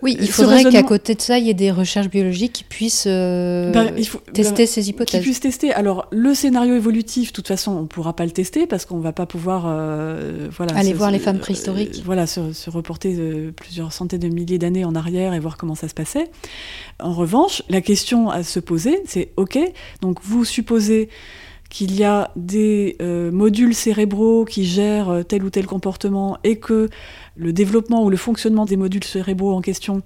Speaker 2: Oui, il faudrait qu'à côté de ça, il y ait des recherches biologiques qui puissent euh, ben, tester ben, ces hypothèses.
Speaker 3: Qui puissent tester. Alors, le scénario évolutif, de toute façon, on ne pourra pas le tester parce qu'on ne va pas pouvoir euh,
Speaker 2: voilà, aller voir les femmes préhistoriques.
Speaker 3: Euh, voilà, se, reporter plusieurs centaines de milliers d'années en arrière et voir comment ça se passait. En revanche, la question à se poser, c'est OK, donc vous supposez qu'il y a des modules cérébraux qui gèrent tel ou tel comportement et que le développement ou le fonctionnement des modules cérébraux en question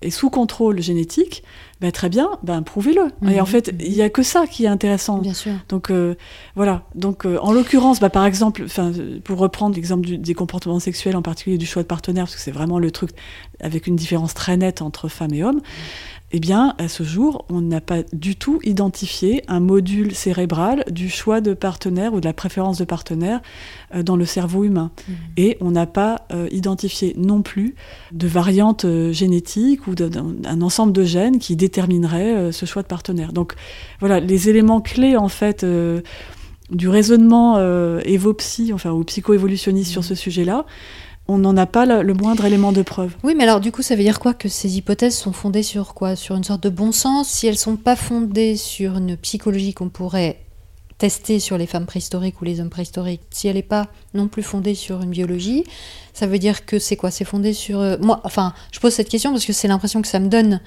Speaker 3: est sous contrôle génétique, ben très bien, ben prouvez-le. Et en mhm. fait, il n'y a que ça qui est intéressant.
Speaker 2: Bien sûr.
Speaker 3: Donc euh, voilà. Donc euh, en l'occurrence, ben, par exemple, pour reprendre l'exemple des comportements sexuels, en particulier du choix de partenaire, parce que c'est vraiment le truc avec une différence très nette entre femmes et hommes. Eh bien, à ce jour, on n'a pas du tout identifié un module cérébral du choix de partenaire ou de la préférence de partenaire euh, dans le cerveau humain. Mmh. Et on n'a pas euh, identifié non plus de variante euh, génétique ou d'un ensemble de gènes qui déterminerait ce choix de partenaire. Donc voilà, les éléments clés en fait du raisonnement évopsy, enfin ou psycho-évolutionniste sur mmh. ce sujet-là, on n'en a pas le, moindre élément de preuve.
Speaker 2: Oui, mais alors du coup, ça veut dire quoi Que ces hypothèses sont fondées sur quoi? Sur une sorte de bon sens? Si elles sont pas fondées sur une psychologie qu'on pourrait tester sur les femmes préhistoriques ou les hommes préhistoriques, si elle n'est pas non plus fondée sur une biologie, ça veut dire que c'est quoi? C'est fondé sur... Euh, moi, enfin, je pose cette question parce que c'est l'impression que ça me donne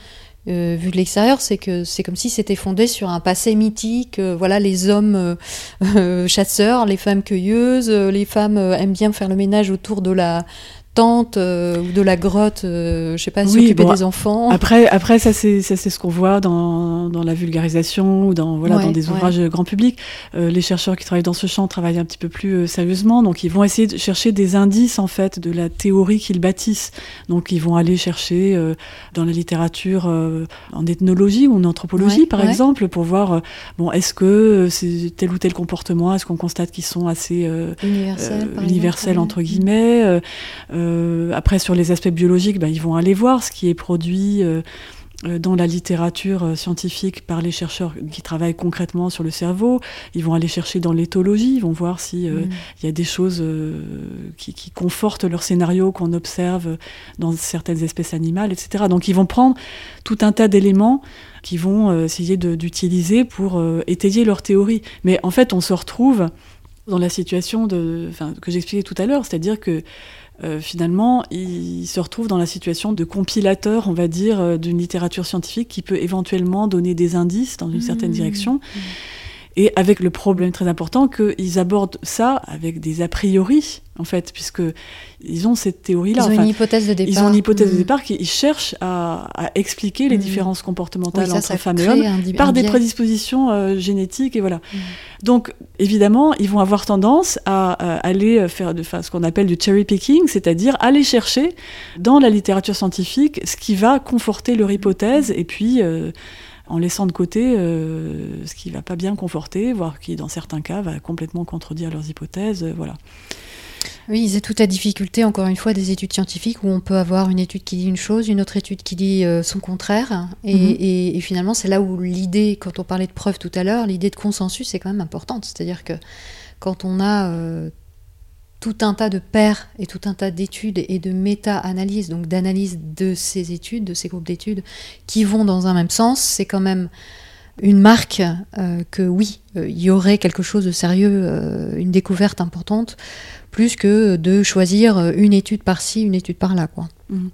Speaker 2: euh, vu de l'extérieur, c'est que c'est comme si c'était fondé sur un passé mythique. Euh, voilà, les hommes euh, chasseurs, les femmes cueilleuses, les femmes aiment bien faire le ménage autour de la tente euh, ou de la grotte, euh, je sais pas, s'occuper des enfants.
Speaker 3: Après, après ça c'est ça c'est ce qu'on voit dans, dans, la vulgarisation ou dans voilà dans des ouvrages grand public. Euh, les chercheurs qui travaillent dans ce champ travaillent un petit peu plus sérieusement, donc ils vont essayer de chercher des indices en fait de la théorie qu'ils bâtissent. Donc ils vont aller chercher dans la littérature en ethnologie ou en anthropologie par exemple pour voir bon est-ce que c'est tel ou tel comportement, est-ce qu'on constate qu'ils sont assez universels, entre guillemets. Euh, après, sur les aspects biologiques, ben, ils vont aller voir ce qui est produit euh, euh, dans la littérature scientifique par les chercheurs qui travaillent concrètement sur le cerveau. Ils vont aller chercher dans l'éthologie, ils vont voir s'il mm. il y a des choses qui, qui, confortent leur scénario qu'on observe dans certaines espèces animales, etc. Donc ils vont prendre tout un tas d'éléments qui vont essayer d'utiliser pour étayer leur théorie. Mais en fait, on se retrouve dans la situation de, que j'expliquais tout à l'heure, c'est-à-dire que euh, finalement, il se retrouve dans la situation de compilateur, on va dire, euh, d'une littérature scientifique qui peut éventuellement donner des indices dans une certaine mmh. direction. Mmh. Et avec le problème très important qu'ils abordent ça avec des a priori, en fait, puisque ils ont cette théorie-là.
Speaker 2: Ils ont une hypothèse de départ.
Speaker 3: Ils ont une hypothèse de mm. départ qui cherchent à, expliquer les mm. différences comportementales entre femmes et hommes par des prédispositions euh, génétiques et voilà. Mm. Donc évidemment, ils vont avoir tendance à, aller faire de, ce qu'on appelle du cherry picking, c'est-à-dire aller chercher dans la littérature scientifique ce qui va conforter leur hypothèse et puis euh, en laissant de côté ce qui va pas bien conforter, voire qui, dans certains cas, va complètement contredire leurs hypothèses. voilà.
Speaker 2: Oui, c'est toute la difficulté, encore une fois, des études scientifiques où on peut avoir une étude qui dit une chose, une autre étude qui dit son contraire. Et, mhm. et finalement, c'est là où l'idée, quand on parlait de preuve tout à l'heure, l'idée de consensus est quand même importante. C'est-à-dire que quand on a tout un tas de pairs et tout un tas d'études et de méta-analyses, donc d'analyse de ces études, de ces groupes d'études, qui vont dans un même sens, c'est quand même une marque euh, que oui, euh, il y aurait quelque chose de sérieux, euh, une découverte importante, plus que de choisir une étude par-ci, une étude par-là.
Speaker 3: Mmh.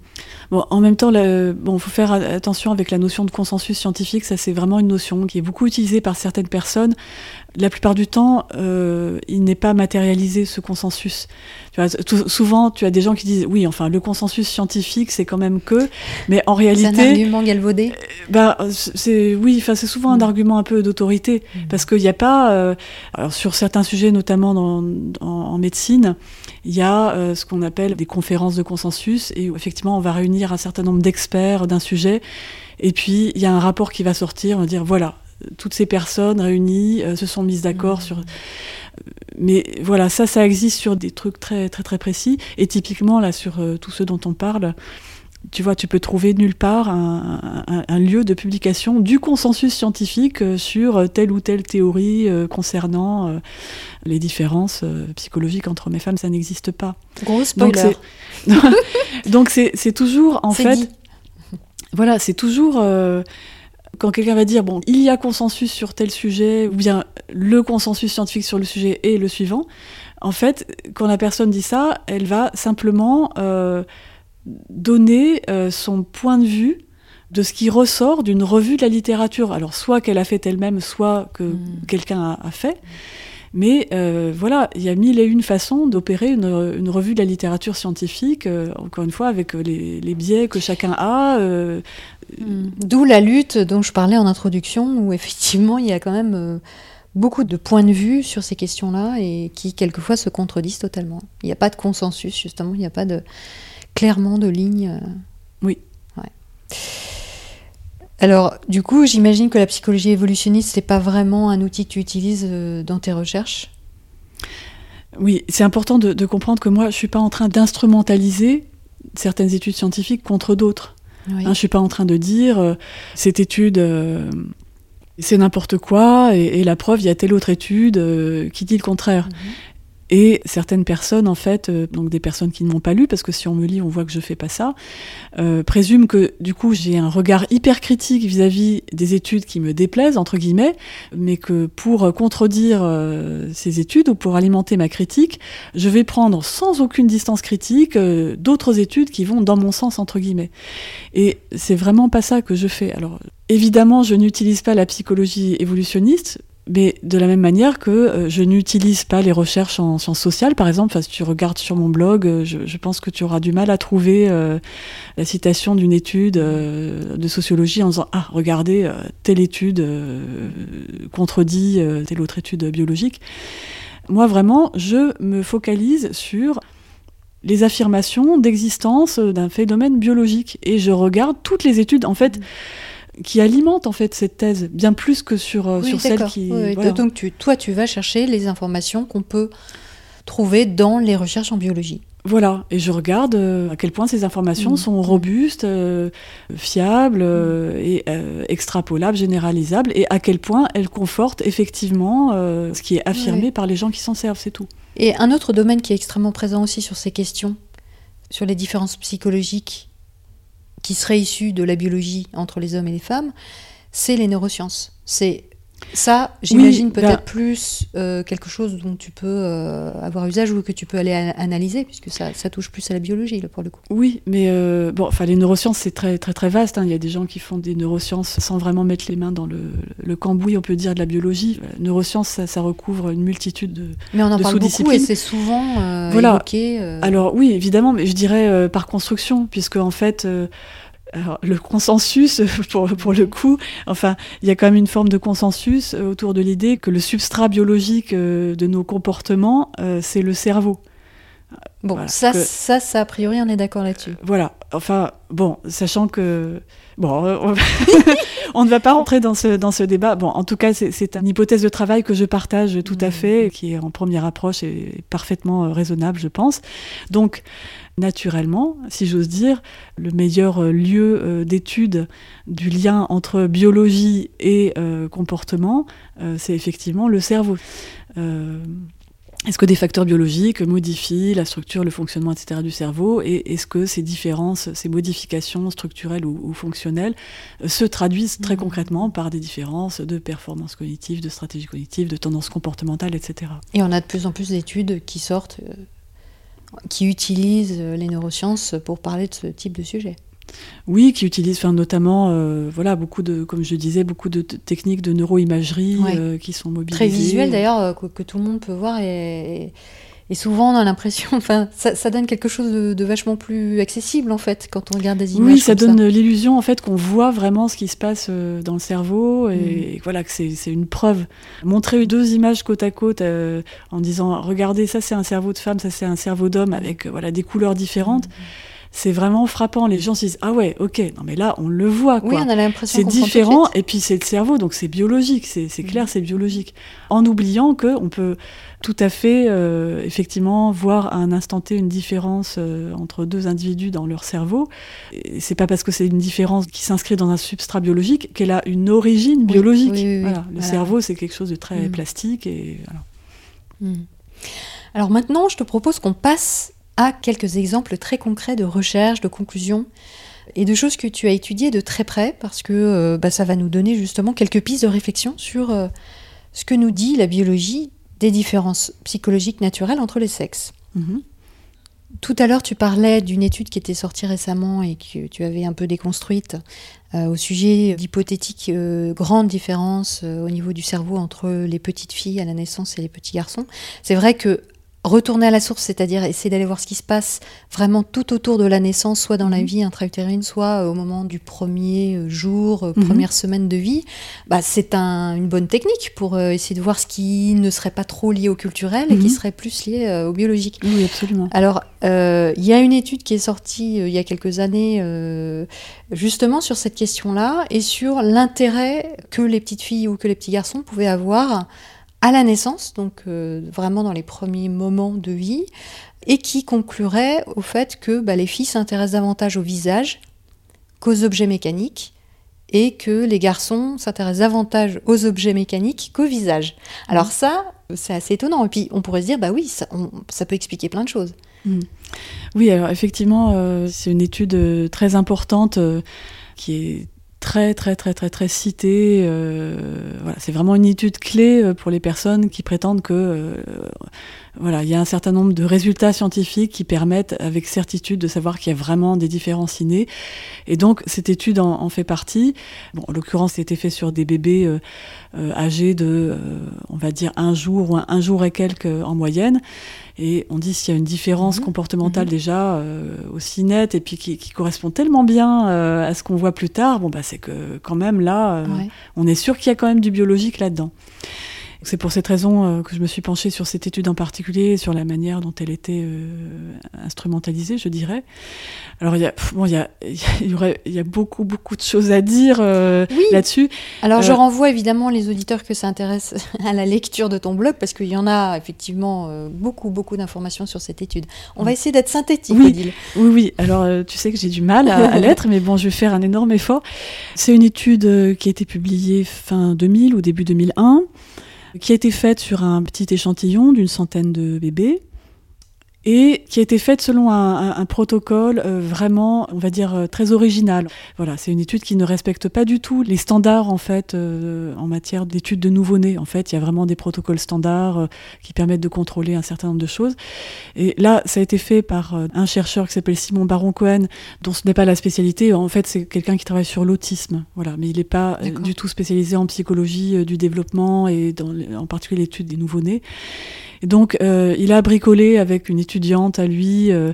Speaker 3: Bon, en même temps, il bon, faut faire attention avec la notion de consensus scientifique. Ça, c'est vraiment une notion qui est beaucoup utilisée par certaines personnes. La plupart du temps, euh, il n'est pas matérialisé ce consensus. Tu vois, souvent, tu as des gens qui disent oui, enfin, le consensus scientifique, c'est quand même que, mais en réalité,
Speaker 2: c'est un argument galvaudé.
Speaker 3: Bah, c'est oui, enfin, c'est souvent un mmh. argument un peu d'autorité mmh. parce qu'il n'y a pas, euh, alors, sur certains sujets, notamment dans, en médecine, il y a euh, ce qu'on appelle des conférences de consensus, et où effectivement on va réunir un certain nombre d'experts d'un sujet, et puis il y a un rapport qui va sortir, on va dire voilà, toutes ces personnes réunies euh, se sont mises d'accord mmh. sur... Mais voilà, ça, ça existe sur des trucs très très très précis, et typiquement là sur euh, tous ceux dont on parle, tu vois, tu peux trouver nulle part un, lieu de publication du consensus scientifique euh, sur telle ou telle théorie euh, concernant euh, les différences psychologiques entre hommes et femmes, ça n'existe pas.
Speaker 2: Gros spoiler.
Speaker 3: Donc c'est toujours, en fait, voilà, c'est toujours quand quelqu'un va dire bon, il y a consensus sur tel sujet, ou bien le consensus scientifique sur le sujet est le suivant. En fait, quand la personne dit ça, elle va simplement donner euh, son point de vue de ce qui ressort d'une revue de la littérature. Alors soit qu'elle a fait elle-même, soit que hmm. quelqu'un a, fait. Mais euh, voilà, il y a mille et une façons d'opérer une, revue de la littérature scientifique, euh, encore une fois, avec les, biais que chacun a.
Speaker 2: Hmm. D'où la lutte dont je parlais en introduction, où effectivement il y a quand même beaucoup de points de vue sur ces questions-là et qui quelquefois se contredisent totalement. Il n'y a pas de consensus, justement, il n'y a pas de clairement de ligne. Euh.
Speaker 3: Oui.
Speaker 2: Alors, du coup, j'imagine que la psychologie évolutionniste, c'est pas vraiment un outil que tu utilises euh, dans tes recherches?
Speaker 3: Oui, c'est important de, comprendre que moi, je suis pas en train d'instrumentaliser certaines études scientifiques contre d'autres. Hein, je suis pas en train de dire euh, cette étude c'est n'importe quoi et, la preuve, il y a telle autre étude qui dit le contraire. Mhm. Et certaines personnes, en fait, euh, donc des personnes qui ne m'ont pas lu, parce que si on me lit, on voit que je fais pas ça, euh, présument que du coup j'ai un regard hyper critique vis-à-vis des études qui me déplaisent entre guillemets, mais que pour contredire euh, ces études ou pour alimenter ma critique, je vais prendre sans aucune distance critique euh, d'autres études qui vont dans mon sens entre guillemets. Et c'est vraiment pas ça que je fais. Alors évidemment, je n'utilise pas la psychologie évolutionniste mais de la même manière que euh, je n'utilise pas les recherches en sciences sociales, par exemple, si tu regardes sur mon blog, euh, je, pense que tu auras du mal à trouver euh, la citation d'une étude de sociologie en disant Ah, regardez, telle étude contredit telle autre étude biologique. Moi, vraiment, je me focalise sur les affirmations d'existence d'un phénomène biologique et je regarde toutes les études. En fait, qui alimente en fait cette thèse bien plus que sur, euh, sur celle qui.
Speaker 2: Donc tu, toi, tu vas chercher les informations qu'on peut trouver dans les recherches en biologie.
Speaker 3: Voilà, et je regarde euh, à quel point ces informations mmh. sont robustes, euh, fiables et extrapolables, généralisables, et à quel point elles confortent effectivement ce qui est affirmé par les gens qui s'en servent, c'est tout.
Speaker 2: Et un autre domaine qui est extrêmement présent aussi sur ces questions, sur les différences psychologiques qui serait issu de la biologie entre les hommes et les femmes, c'est les neurosciences. Ça, j'imagine peut-être bah plus euh, quelque chose dont tu peux euh, avoir usage ou que tu peux aller analyser, puisque ça, ça, touche plus à la biologie, là, pour le coup.
Speaker 3: Oui, mais euh, bon, enfin, les neurosciences, c'est très, très, très vaste. Hein. Il y a des gens qui font des neurosciences sans vraiment mettre les mains dans le, le cambouis, on peut dire, de la biologie. Neurosciences, ça, ça recouvre une multitude de
Speaker 2: Mais on en parle beaucoup et c'est souvent voilà. évoqué.
Speaker 3: Alors, oui, évidemment, mais je dirais par construction, puisque, en fait, alors, le consensus, pour, le coup, enfin, il y a quand même une forme de consensus euh, autour de l'idée que le substrat biologique euh, de nos comportements, euh, c'est le cerveau.
Speaker 2: Bon,
Speaker 3: Voilà,
Speaker 2: ça,
Speaker 3: que-
Speaker 2: ça, ça, a priori, on est d'accord là-dessus.
Speaker 3: Voilà, enfin, bon, sachant que. Bon, euh, on, on ne va pas rentrer dans ce, dans ce débat. Bon, en tout cas, c'est- une hypothèse de travail que je partage tout à fait, qui est en première approche et parfaitement euh, raisonnable, je pense. Donc, naturellement, si j'ose dire, le meilleur euh, lieu euh, d'étude du lien entre biologie et euh, comportement, euh, c'est effectivement le cerveau. Euh, est-ce que des facteurs biologiques modifient la structure, le fonctionnement, etc. du cerveau Et est-ce que ces différences, ces modifications structurelles ou, ou fonctionnelles euh, se traduisent très
Speaker 2: Mhm.
Speaker 3: concrètement par des différences de performance cognitive, de stratégie cognitive, de tendances comportementales, etc.
Speaker 2: Et on a de plus en plus d'études qui sortent, euh, qui utilisent euh, les neurosciences pour parler de ce type de sujet.
Speaker 3: Oui, qui utilisent enfin, notamment, euh, voilà, beaucoup de, comme je disais, beaucoup de techniques de neuroimagerie
Speaker 2: Ouais.
Speaker 3: euh, qui sont mobilisées.
Speaker 2: Très visuel d'ailleurs, euh, que, que tout le monde peut voir. Et, et souvent, on a l'impression, enfin, ça, ça donne quelque chose de, de vachement plus accessible en fait quand on regarde des images.
Speaker 3: Oui, ça
Speaker 2: comme
Speaker 3: donne l'illusion en fait qu'on voit vraiment ce qui se passe dans le cerveau et,
Speaker 2: Mm.
Speaker 3: et voilà que c'est une preuve. Montrer deux images côte à côte euh, en disant regardez ça c'est un cerveau de femme, ça c'est un cerveau d'homme avec voilà des couleurs différentes, c'est vraiment frappant. Les gens se disent ah ouais ok non mais là on le voit
Speaker 2: Oui, on a l'impression
Speaker 3: C'est
Speaker 2: qu'on
Speaker 3: différent et puis c'est le cerveau donc c'est biologique, c'est c'est clair
Speaker 2: Mm.
Speaker 3: c'est biologique. En oubliant que on peut tout à fait euh, effectivement voir à un instant T une différence euh, entre deux individus dans leur cerveau. C'est pas parce que c'est une différence qui s'inscrit dans un substrat biologique qu'elle a une origine biologique.
Speaker 2: oui, oui, oui.
Speaker 3: Voilà, le
Speaker 2: Voilà.
Speaker 3: cerveau c'est quelque chose de très
Speaker 2: Mm.
Speaker 3: plastique et voilà.
Speaker 2: Hmm. Alors maintenant, je te propose qu'on passe à quelques exemples très concrets de recherche, de conclusions et de choses que tu as étudiées de très près parce que euh, bah, ça va nous donner justement quelques pistes de réflexion sur euh, ce que nous dit la biologie des différences psychologiques naturelles entre les sexes.
Speaker 3: Mhm.
Speaker 2: Tout à l'heure, tu parlais d'une étude qui était sortie récemment et que tu avais un peu déconstruite euh, au sujet d'hypothétiques euh, grandes différences euh, au niveau du cerveau entre les petites filles à la naissance et les petits garçons. C'est vrai que retourner à la source, c'est-à-dire essayer d'aller voir ce qui se passe vraiment tout autour de la naissance, soit dans la
Speaker 3: Mhm.
Speaker 2: vie intra-utérine, soit euh, au moment du premier euh, jour, euh,
Speaker 3: Mhm.
Speaker 2: première semaine de vie, bah, c'est un- une bonne technique pour essayer de voir ce qui ne serait pas trop lié au culturel et qui
Speaker 3: Mhm.
Speaker 2: serait plus lié au biologique.
Speaker 3: Oui absolument.
Speaker 2: Alors, euh, il y a une étude qui est sortie euh, il y a quelques années euh, justement sur cette question-là et sur l'intérêt que les petites filles ou que les petits garçons pouvaient avoir à la naissance, donc euh, vraiment dans les premiers moments de vie, et qui conclurait au fait que bah, les filles s'intéressent davantage au visage qu'aux objets mécaniques et que les garçons s'intéressent davantage aux objets mécaniques qu'au visage. Alors ça, c'est assez étonnant. Et puis on pourrait se dire, bah oui, ça, peut expliquer plein de choses.
Speaker 3: Oui, alors effectivement, euh, c'est une étude euh, très importante qui est très très très très très citée. euh, voilà, c'est vraiment une étude clé euh, pour les personnes qui prétendent que euh, voilà, il y a un certain nombre de résultats scientifiques qui permettent avec certitude de savoir qu'il y a vraiment des différences innées. Et donc cette étude en, en fait partie. Bon, en l'occurrence, c'était fait sur des bébés euh, euh, âgés de, euh, on va dire un jour ou un, un jour et quelques en moyenne. Et on dit s'il y a une différence
Speaker 2: Mhm.
Speaker 3: comportementale
Speaker 2: Mhm.
Speaker 3: déjà aussi nette et puis qui, qui correspond tellement bien à ce qu'on voit plus tard, bon bah c'est que quand même là,
Speaker 2: Ouais.
Speaker 3: on est sûr qu'il y a quand même du biologique là-dedans. C'est pour cette raison euh, que je me suis penchée sur cette étude en particulier, sur la manière dont elle était euh, instrumentalisée, je dirais. Alors il y a, bon, il y a, il y aurait, il y a beaucoup beaucoup de choses à dire euh,
Speaker 2: Oui.
Speaker 3: là-dessus.
Speaker 2: Alors je renvoie évidemment les auditeurs que ça intéresse à la lecture de ton blog parce qu'il y en a effectivement beaucoup beaucoup d'informations sur cette étude. On va essayer d'être synthétique,
Speaker 3: Oui.
Speaker 2: Odile.
Speaker 3: Oui, oui. Alors, tu sais que j'ai du mal à, à l'être, mais bon, je vais faire un énorme effort. C'est une étude qui a été publiée fin 2000 ou début 2001, qui a été faite sur un petit échantillon d'une centaine de bébés et qui a été faite selon un, un- un protocole euh, vraiment, on va dire, euh, très original. Voilà, c'est une étude qui ne respecte pas du tout les standards en fait euh, en matière d'études de nouveau-nés. En fait, il y a vraiment des protocoles standards qui permettent de contrôler un certain nombre de choses. Et là, ça a été fait par un chercheur qui s'appelle Simon Baron Cohen, dont ce n'est pas la spécialité. En fait, c'est quelqu'un qui travaille sur l'autisme. Voilà, mais il n'est pas du tout spécialisé en psychologie du développement et dans, en particulier l'étude des nouveau-nés. Et donc, euh, il a bricolé avec une étudiante à lui euh,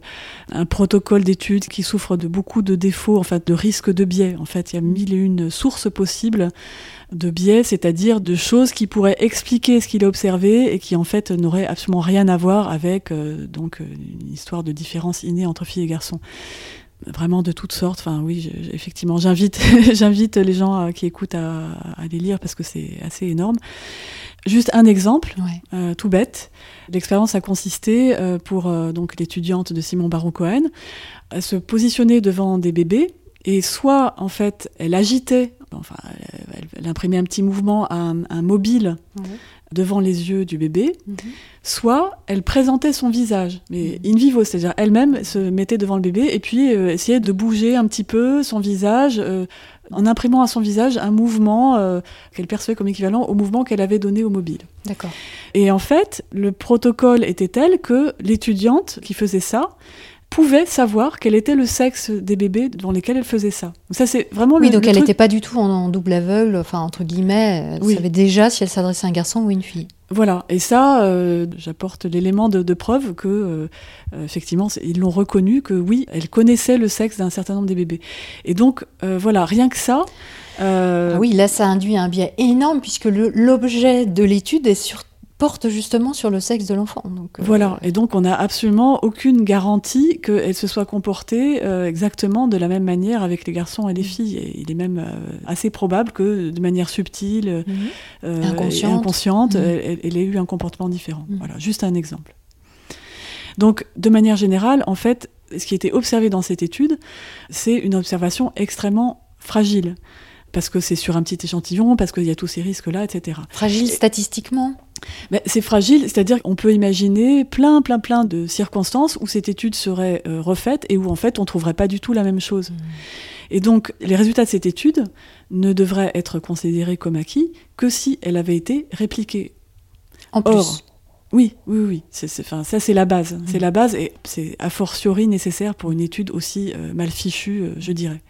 Speaker 3: un protocole d'études qui souffre de beaucoup de défauts, en fait, de risques de biais. En fait, il y a mille et une sources possibles de biais, c'est-à-dire de choses qui pourraient expliquer ce qu'il a observé et qui en fait n'auraient absolument rien à voir avec euh, donc une histoire de différence innée entre filles et garçons vraiment de toutes sortes. Enfin, oui, effectivement, j'invite, j'invite les gens qui écoutent à, à, les lire parce que c'est assez énorme. Juste un exemple, euh, tout bête. L'expérience a consisté euh, pour euh, donc l'étudiante de Simon Baron Cohen à se positionner devant des bébés et soit en fait elle agitait, enfin elle, imprimait un petit mouvement à un, mobile devant les yeux du bébé, mhm. soit elle présentait son visage, mais mhm. in vivo, c'est-à-dire elle-même se mettait devant le bébé et puis essayait de bouger un petit peu son visage en imprimant à son visage un mouvement euh, qu'elle percevait comme équivalent au mouvement qu'elle avait donné au mobile.
Speaker 2: D'accord.
Speaker 3: Et en fait, le protocole était tel que l'étudiante qui faisait ça pouvait savoir quel était le sexe des bébés devant lesquels elle faisait ça. Donc ça c'est vraiment
Speaker 2: oui,
Speaker 3: le,
Speaker 2: donc elle n'était pas du tout en, double aveugle, enfin entre guillemets, elle savait déjà si elle s'adressait à un garçon ou une fille.
Speaker 3: Voilà, et ça, euh, j'apporte l'élément de, preuve que, euh, euh, effectivement, ils l'ont reconnu, que oui, elle connaissait le sexe d'un certain nombre des bébés. Et donc, voilà, rien que ça.
Speaker 2: Ah oui, là, ça induit un biais énorme, puisque l'objet de l'étude est surtout porte justement sur le sexe de l'enfant.
Speaker 3: Donc, euh, Voilà, et donc on n'a absolument aucune garantie qu'elle se soit comportée euh, exactement de la même manière avec les garçons et les mm. filles. Et il est même euh, assez probable que de manière subtile,
Speaker 2: mm-hmm. inconsciente, et
Speaker 3: inconsciente mm. elle, ait eu un comportement différent. Mm. Voilà, juste un exemple. Donc, de manière générale, en fait, ce qui a été observé dans cette étude, c'est une observation extrêmement fragile parce que c'est sur un petit échantillon, parce qu'il y a tous ces risques-là, etc.
Speaker 2: Fragile statistiquement?
Speaker 3: C'est fragile, c'est-à-dire qu'on peut imaginer plein, plein, plein de circonstances où cette étude serait euh, refaite et où en fait on trouverait pas du tout la même chose. Mmh. Et donc les résultats de cette étude ne devraient être considérés comme acquis que si elle avait été répliquée.
Speaker 2: En plus.
Speaker 3: oui, oui, oui, ça c'est la base. Mmh. C'est la base et c'est a fortiori nécessaire pour une étude aussi euh, mal fichue, euh, je dirais.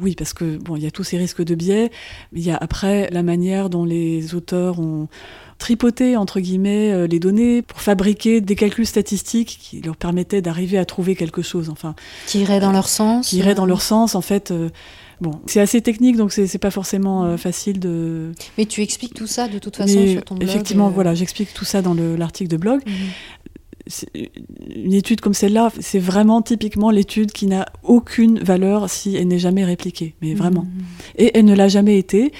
Speaker 3: Oui, parce que bon, il y a tous ces risques de biais, il y a après la manière dont les auteurs ont tripoté entre guillemets euh, les données pour fabriquer des calculs statistiques qui leur permettaient d'arriver à trouver quelque chose. Enfin,
Speaker 2: qui irait dans leur sens.
Speaker 3: Qui irait dans leur sens, en fait. Euh, bon, c'est assez technique, donc c'est pas forcément euh, facile de.
Speaker 2: Mais tu expliques tout ça de toute façon sur ton blog.
Speaker 3: Effectivement, voilà, j'explique tout ça dans l'article de blog. Mhm une étude comme celle-là, c'est vraiment typiquement l'étude qui n'a aucune valeur si elle n'est jamais répliquée, mais mmh. vraiment. Et elle ne l'a jamais été.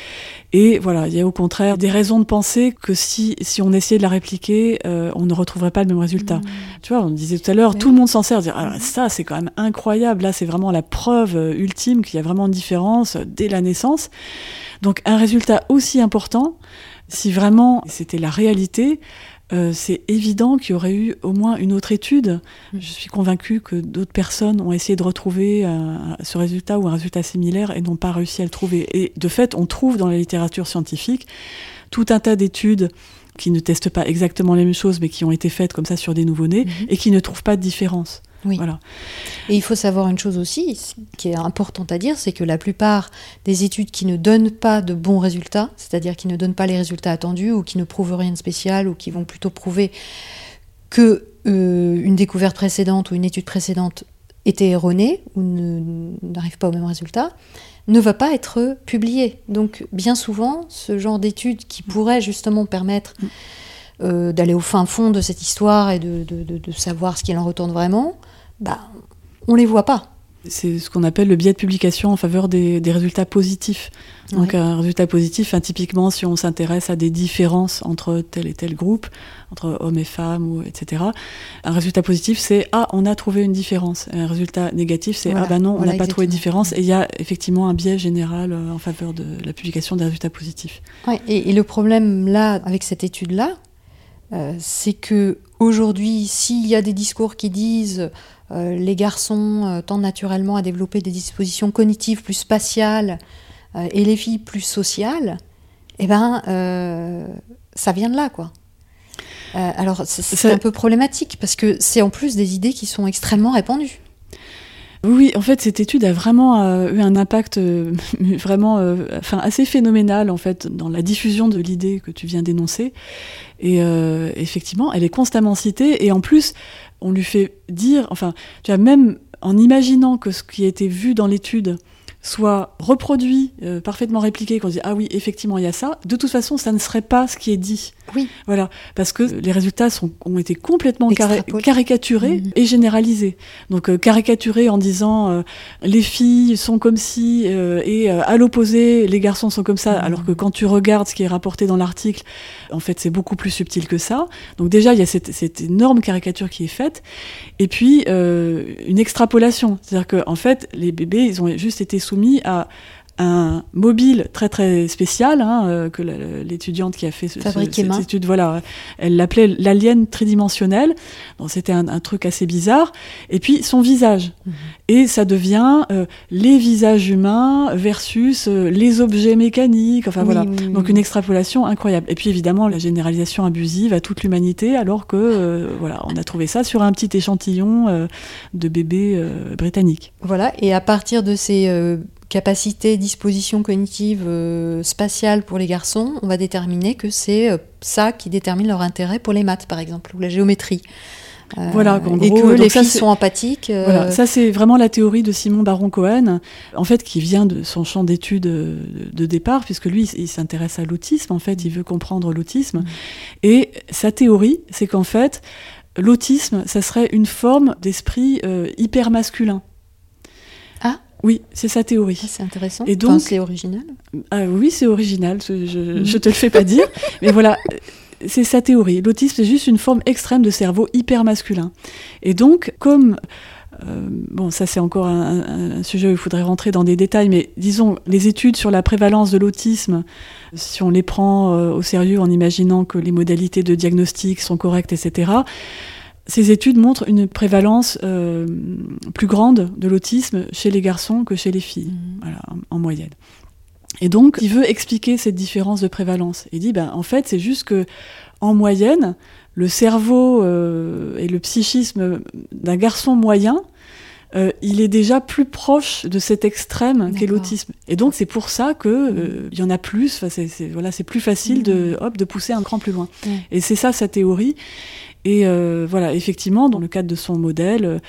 Speaker 3: Et voilà, il y a au contraire des raisons de penser que si, si on essayait de la répliquer, euh, on ne retrouverait pas le même résultat. Mmh. Tu vois, on disait tout à l'heure, tout le monde s'en sert, dire ah, ça c'est quand même incroyable, là c'est vraiment la preuve euh, ultime qu'il y a vraiment une différence dès la naissance. Donc un résultat aussi important, si vraiment c'était la réalité, euh, c'est évident qu'il y aurait eu au moins une autre étude. Mm. Je suis convaincue que d'autres personnes ont essayé de retrouver euh, ce résultat ou un résultat similaire et n'ont pas réussi à le trouver. Et de fait, on trouve dans la littérature scientifique tout un tas d'études qui ne testent pas exactement les mêmes choses, mais qui ont été faites comme ça sur des nouveau-nés mm-hmm. et qui ne trouvent pas de différence.
Speaker 2: Oui. Voilà. Et il faut savoir une chose aussi, qui est importante à dire, c'est que la plupart des études qui ne donnent pas de bons résultats, c'est-à-dire qui ne donnent pas les résultats attendus ou qui ne prouvent rien de spécial ou qui vont plutôt prouver que euh, une découverte précédente ou une étude précédente était erronée ou n'arrive pas au même résultat, ne va pas être publiée. Donc bien souvent, ce genre d'études qui pourrait justement permettre mm. euh, d'aller au fin fond de cette histoire et de, de savoir ce qu'il en retourne vraiment, bah, on les voit pas.
Speaker 3: C'est ce qu'on appelle le biais de publication en faveur des, résultats positifs. Donc un résultat positif, hein, typiquement si on s'intéresse à des différences entre tel et tel groupe, entre hommes et femmes, ou, etc. Un résultat positif, c'est ah on a trouvé une différence. un résultat négatif, c'est ah ben non on n'a pas trouvé de différence. Et il y a effectivement un biais général euh, en faveur de la publication des résultats positifs.
Speaker 2: et, le problème là avec cette étude là, euh, c'est que aujourd'hui, s'il y a des discours qui disent les garçons euh, tendent naturellement à développer des dispositions cognitives plus spatiales et les filles plus sociales, eh ben, ça vient de là, quoi. alors, c'est un peu problématique parce que c'est en plus des idées qui sont extrêmement répandues.
Speaker 3: Oui, en fait, cette étude a vraiment euh, eu un impact euh, vraiment, euh, assez phénoménal en fait dans la diffusion de l'idée que tu viens d'énoncer. Et effectivement, elle est constamment citée. Et en plus, on lui fait dire, enfin, tu as même en imaginant que ce qui a été vu dans l'étude soit reproduit, euh, parfaitement répliqué, qu'on dit ah oui, effectivement, il y a ça, de toute façon, ça ne serait pas ce qui est dit.
Speaker 2: Oui.
Speaker 3: Voilà, parce que les résultats sont, ont été complètement caricaturés mhm. et généralisés. Donc euh, caricaturés en disant euh, les filles sont comme si et à l'opposé, les garçons sont comme ça, mhm. alors que quand tu regardes ce qui est rapporté dans l'article, en fait, c'est beaucoup plus subtil que ça. Donc déjà, il y a cette, cette énorme caricature qui est faite, et puis une extrapolation, c'est-à-dire que en fait, les bébés, ils ont juste été sous soumis à un mobile très très spécial hein, euh, que l'étudiante qui a fait ce, cette étude, voilà, elle l'appelait l'alien tridimensionnel. Bon, c'était un, truc assez bizarre. Et puis son visage. Mhm. Et ça devient euh, les visages humains versus euh, les objets mécaniques. Enfin voilà. Donc une extrapolation incroyable. Et puis évidemment la généralisation abusive à toute l'humanité, alors que voilà, on a trouvé ça sur un petit échantillon de bébés britanniques.
Speaker 2: Voilà. Et à partir de ces capacité, disposition cognitive euh, spatiale pour les garçons, on va déterminer que c'est euh, ça qui détermine leur intérêt pour les maths, par exemple, ou la géométrie.
Speaker 3: Euh, voilà,
Speaker 2: et que les filles sont empathiques.
Speaker 3: Voilà, ça c'est vraiment la théorie de Simon Baron Cohen, en fait, qui vient de son champ d'études de, départ, puisque lui, il s'intéresse à l'autisme, en fait, il veut comprendre l'autisme. Mm. Et sa théorie, c'est qu'en fait, l'autisme, ça serait une forme d'esprit hyper masculin. Oui, c'est sa théorie.
Speaker 2: c'est intéressant. Et donc, c'est original.
Speaker 3: Ah oui, c'est original. Je, ne mm. te le fais pas dire, mais voilà, c'est sa théorie. L'autisme, c'est juste une forme extrême de cerveau hyper masculin. Et donc, comme euh, bon, ça c'est encore un, sujet où il faudrait rentrer dans des détails, mais disons, les études sur la prévalence de l'autisme, si on les prend euh, au sérieux en imaginant que les modalités de diagnostic sont correctes, etc., ces études montrent une prévalence euh, plus grande de l'autisme chez les garçons que chez les filles, mmh. en, moyenne. Et donc, il veut expliquer cette différence de prévalence. Il dit, ben, en fait, c'est juste que, en moyenne, le cerveau euh, et le psychisme d'un garçon moyen, euh, il est déjà plus proche de cet extrême qu'est l'autisme. Et donc, c'est pour ça que il y en a plus. C'est voilà, c'est plus facile de, mmh. hop, de pousser un cran plus loin. Et c'est ça sa théorie. Et euh, voilà, effectivement, dans le cadre de son modèle,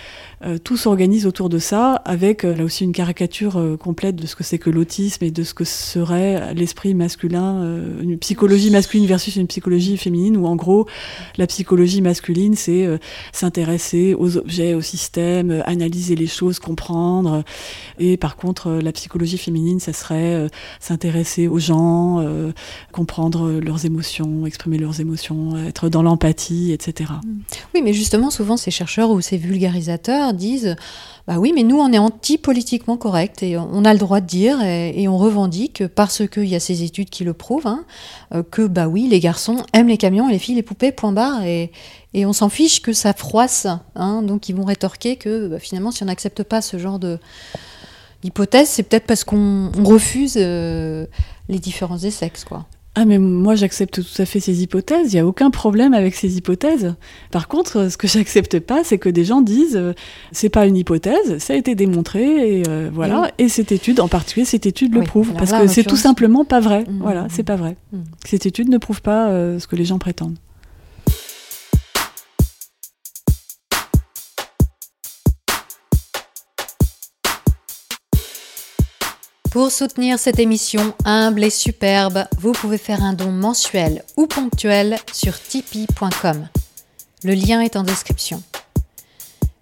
Speaker 3: euh, tout s'organise autour de ça, avec euh, là aussi une caricature complète de ce que c'est que l'autisme et de ce que serait l'esprit masculin, une psychologie masculine versus une psychologie féminine, où en gros, la psychologie masculine, c'est s'intéresser aux objets, au système, analyser les choses, comprendre. Et par contre, la psychologie féminine, ça serait s'intéresser aux gens, comprendre leurs émotions, exprimer leurs émotions, être dans l'empathie, etc.
Speaker 2: Oui, mais justement, souvent, ces chercheurs ou ces vulgarisateurs disent bah oui, mais nous, on est anti-politiquement correct et on a le droit de dire et, on revendique, parce qu'il y a ces études qui le prouvent, hein, euh, que bah oui, les garçons aiment les camions et les filles les poupées, point barre, et, on s'en fiche que ça froisse. Hein, donc ils vont rétorquer que bah, finalement, si on n'accepte pas ce genre de c'est peut-être parce qu'on refuse euh, les différences des sexes, quoi.
Speaker 3: Ah mais moi j'accepte tout à fait ces hypothèses, il n'y a aucun problème avec ces hypothèses. Par contre, ce que j'accepte pas, c'est que des gens disent euh, c'est pas une hypothèse, ça a été démontré et euh, voilà. Et, cette étude, en particulier cette étude le prouve, parce que c'est tout simplement pas vrai. Mmh, voilà, mmh, c'est pas vrai. Mmh. Cette étude ne prouve pas euh, ce que les gens prétendent.
Speaker 2: Pour soutenir cette émission humble et superbe, vous pouvez faire un don mensuel ou ponctuel sur tipeee.com. Le lien est en description.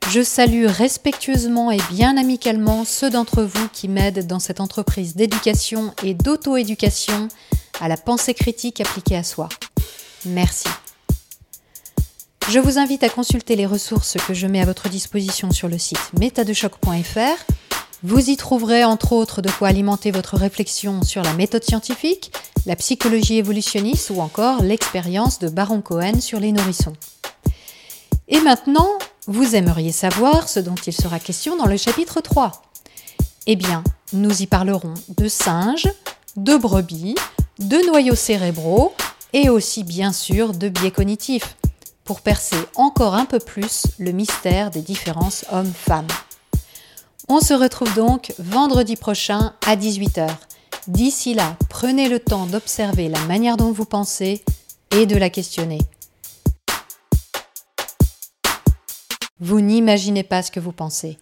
Speaker 2: Je salue respectueusement et bien amicalement ceux d'entre vous qui m'aident dans cette entreprise d'éducation et d'auto-éducation à la pensée critique appliquée à soi. Merci. Je vous invite à consulter les ressources que je mets à votre disposition sur le site métadechoc.fr vous y trouverez entre autres de quoi alimenter votre réflexion sur la méthode scientifique, la psychologie évolutionniste ou encore l'expérience de Baron Cohen sur les nourrissons. Et maintenant, vous aimeriez savoir ce dont il sera question dans le chapitre 3. Eh bien, nous y parlerons de singes, de brebis, de noyaux cérébraux et aussi bien sûr de biais cognitifs, pour percer encore un peu plus le mystère des différences hommes-femmes. On se retrouve donc vendredi prochain à 18h. D'ici là, prenez le temps d'observer la manière dont vous pensez et de la questionner. Vous n'imaginez pas ce que vous pensez.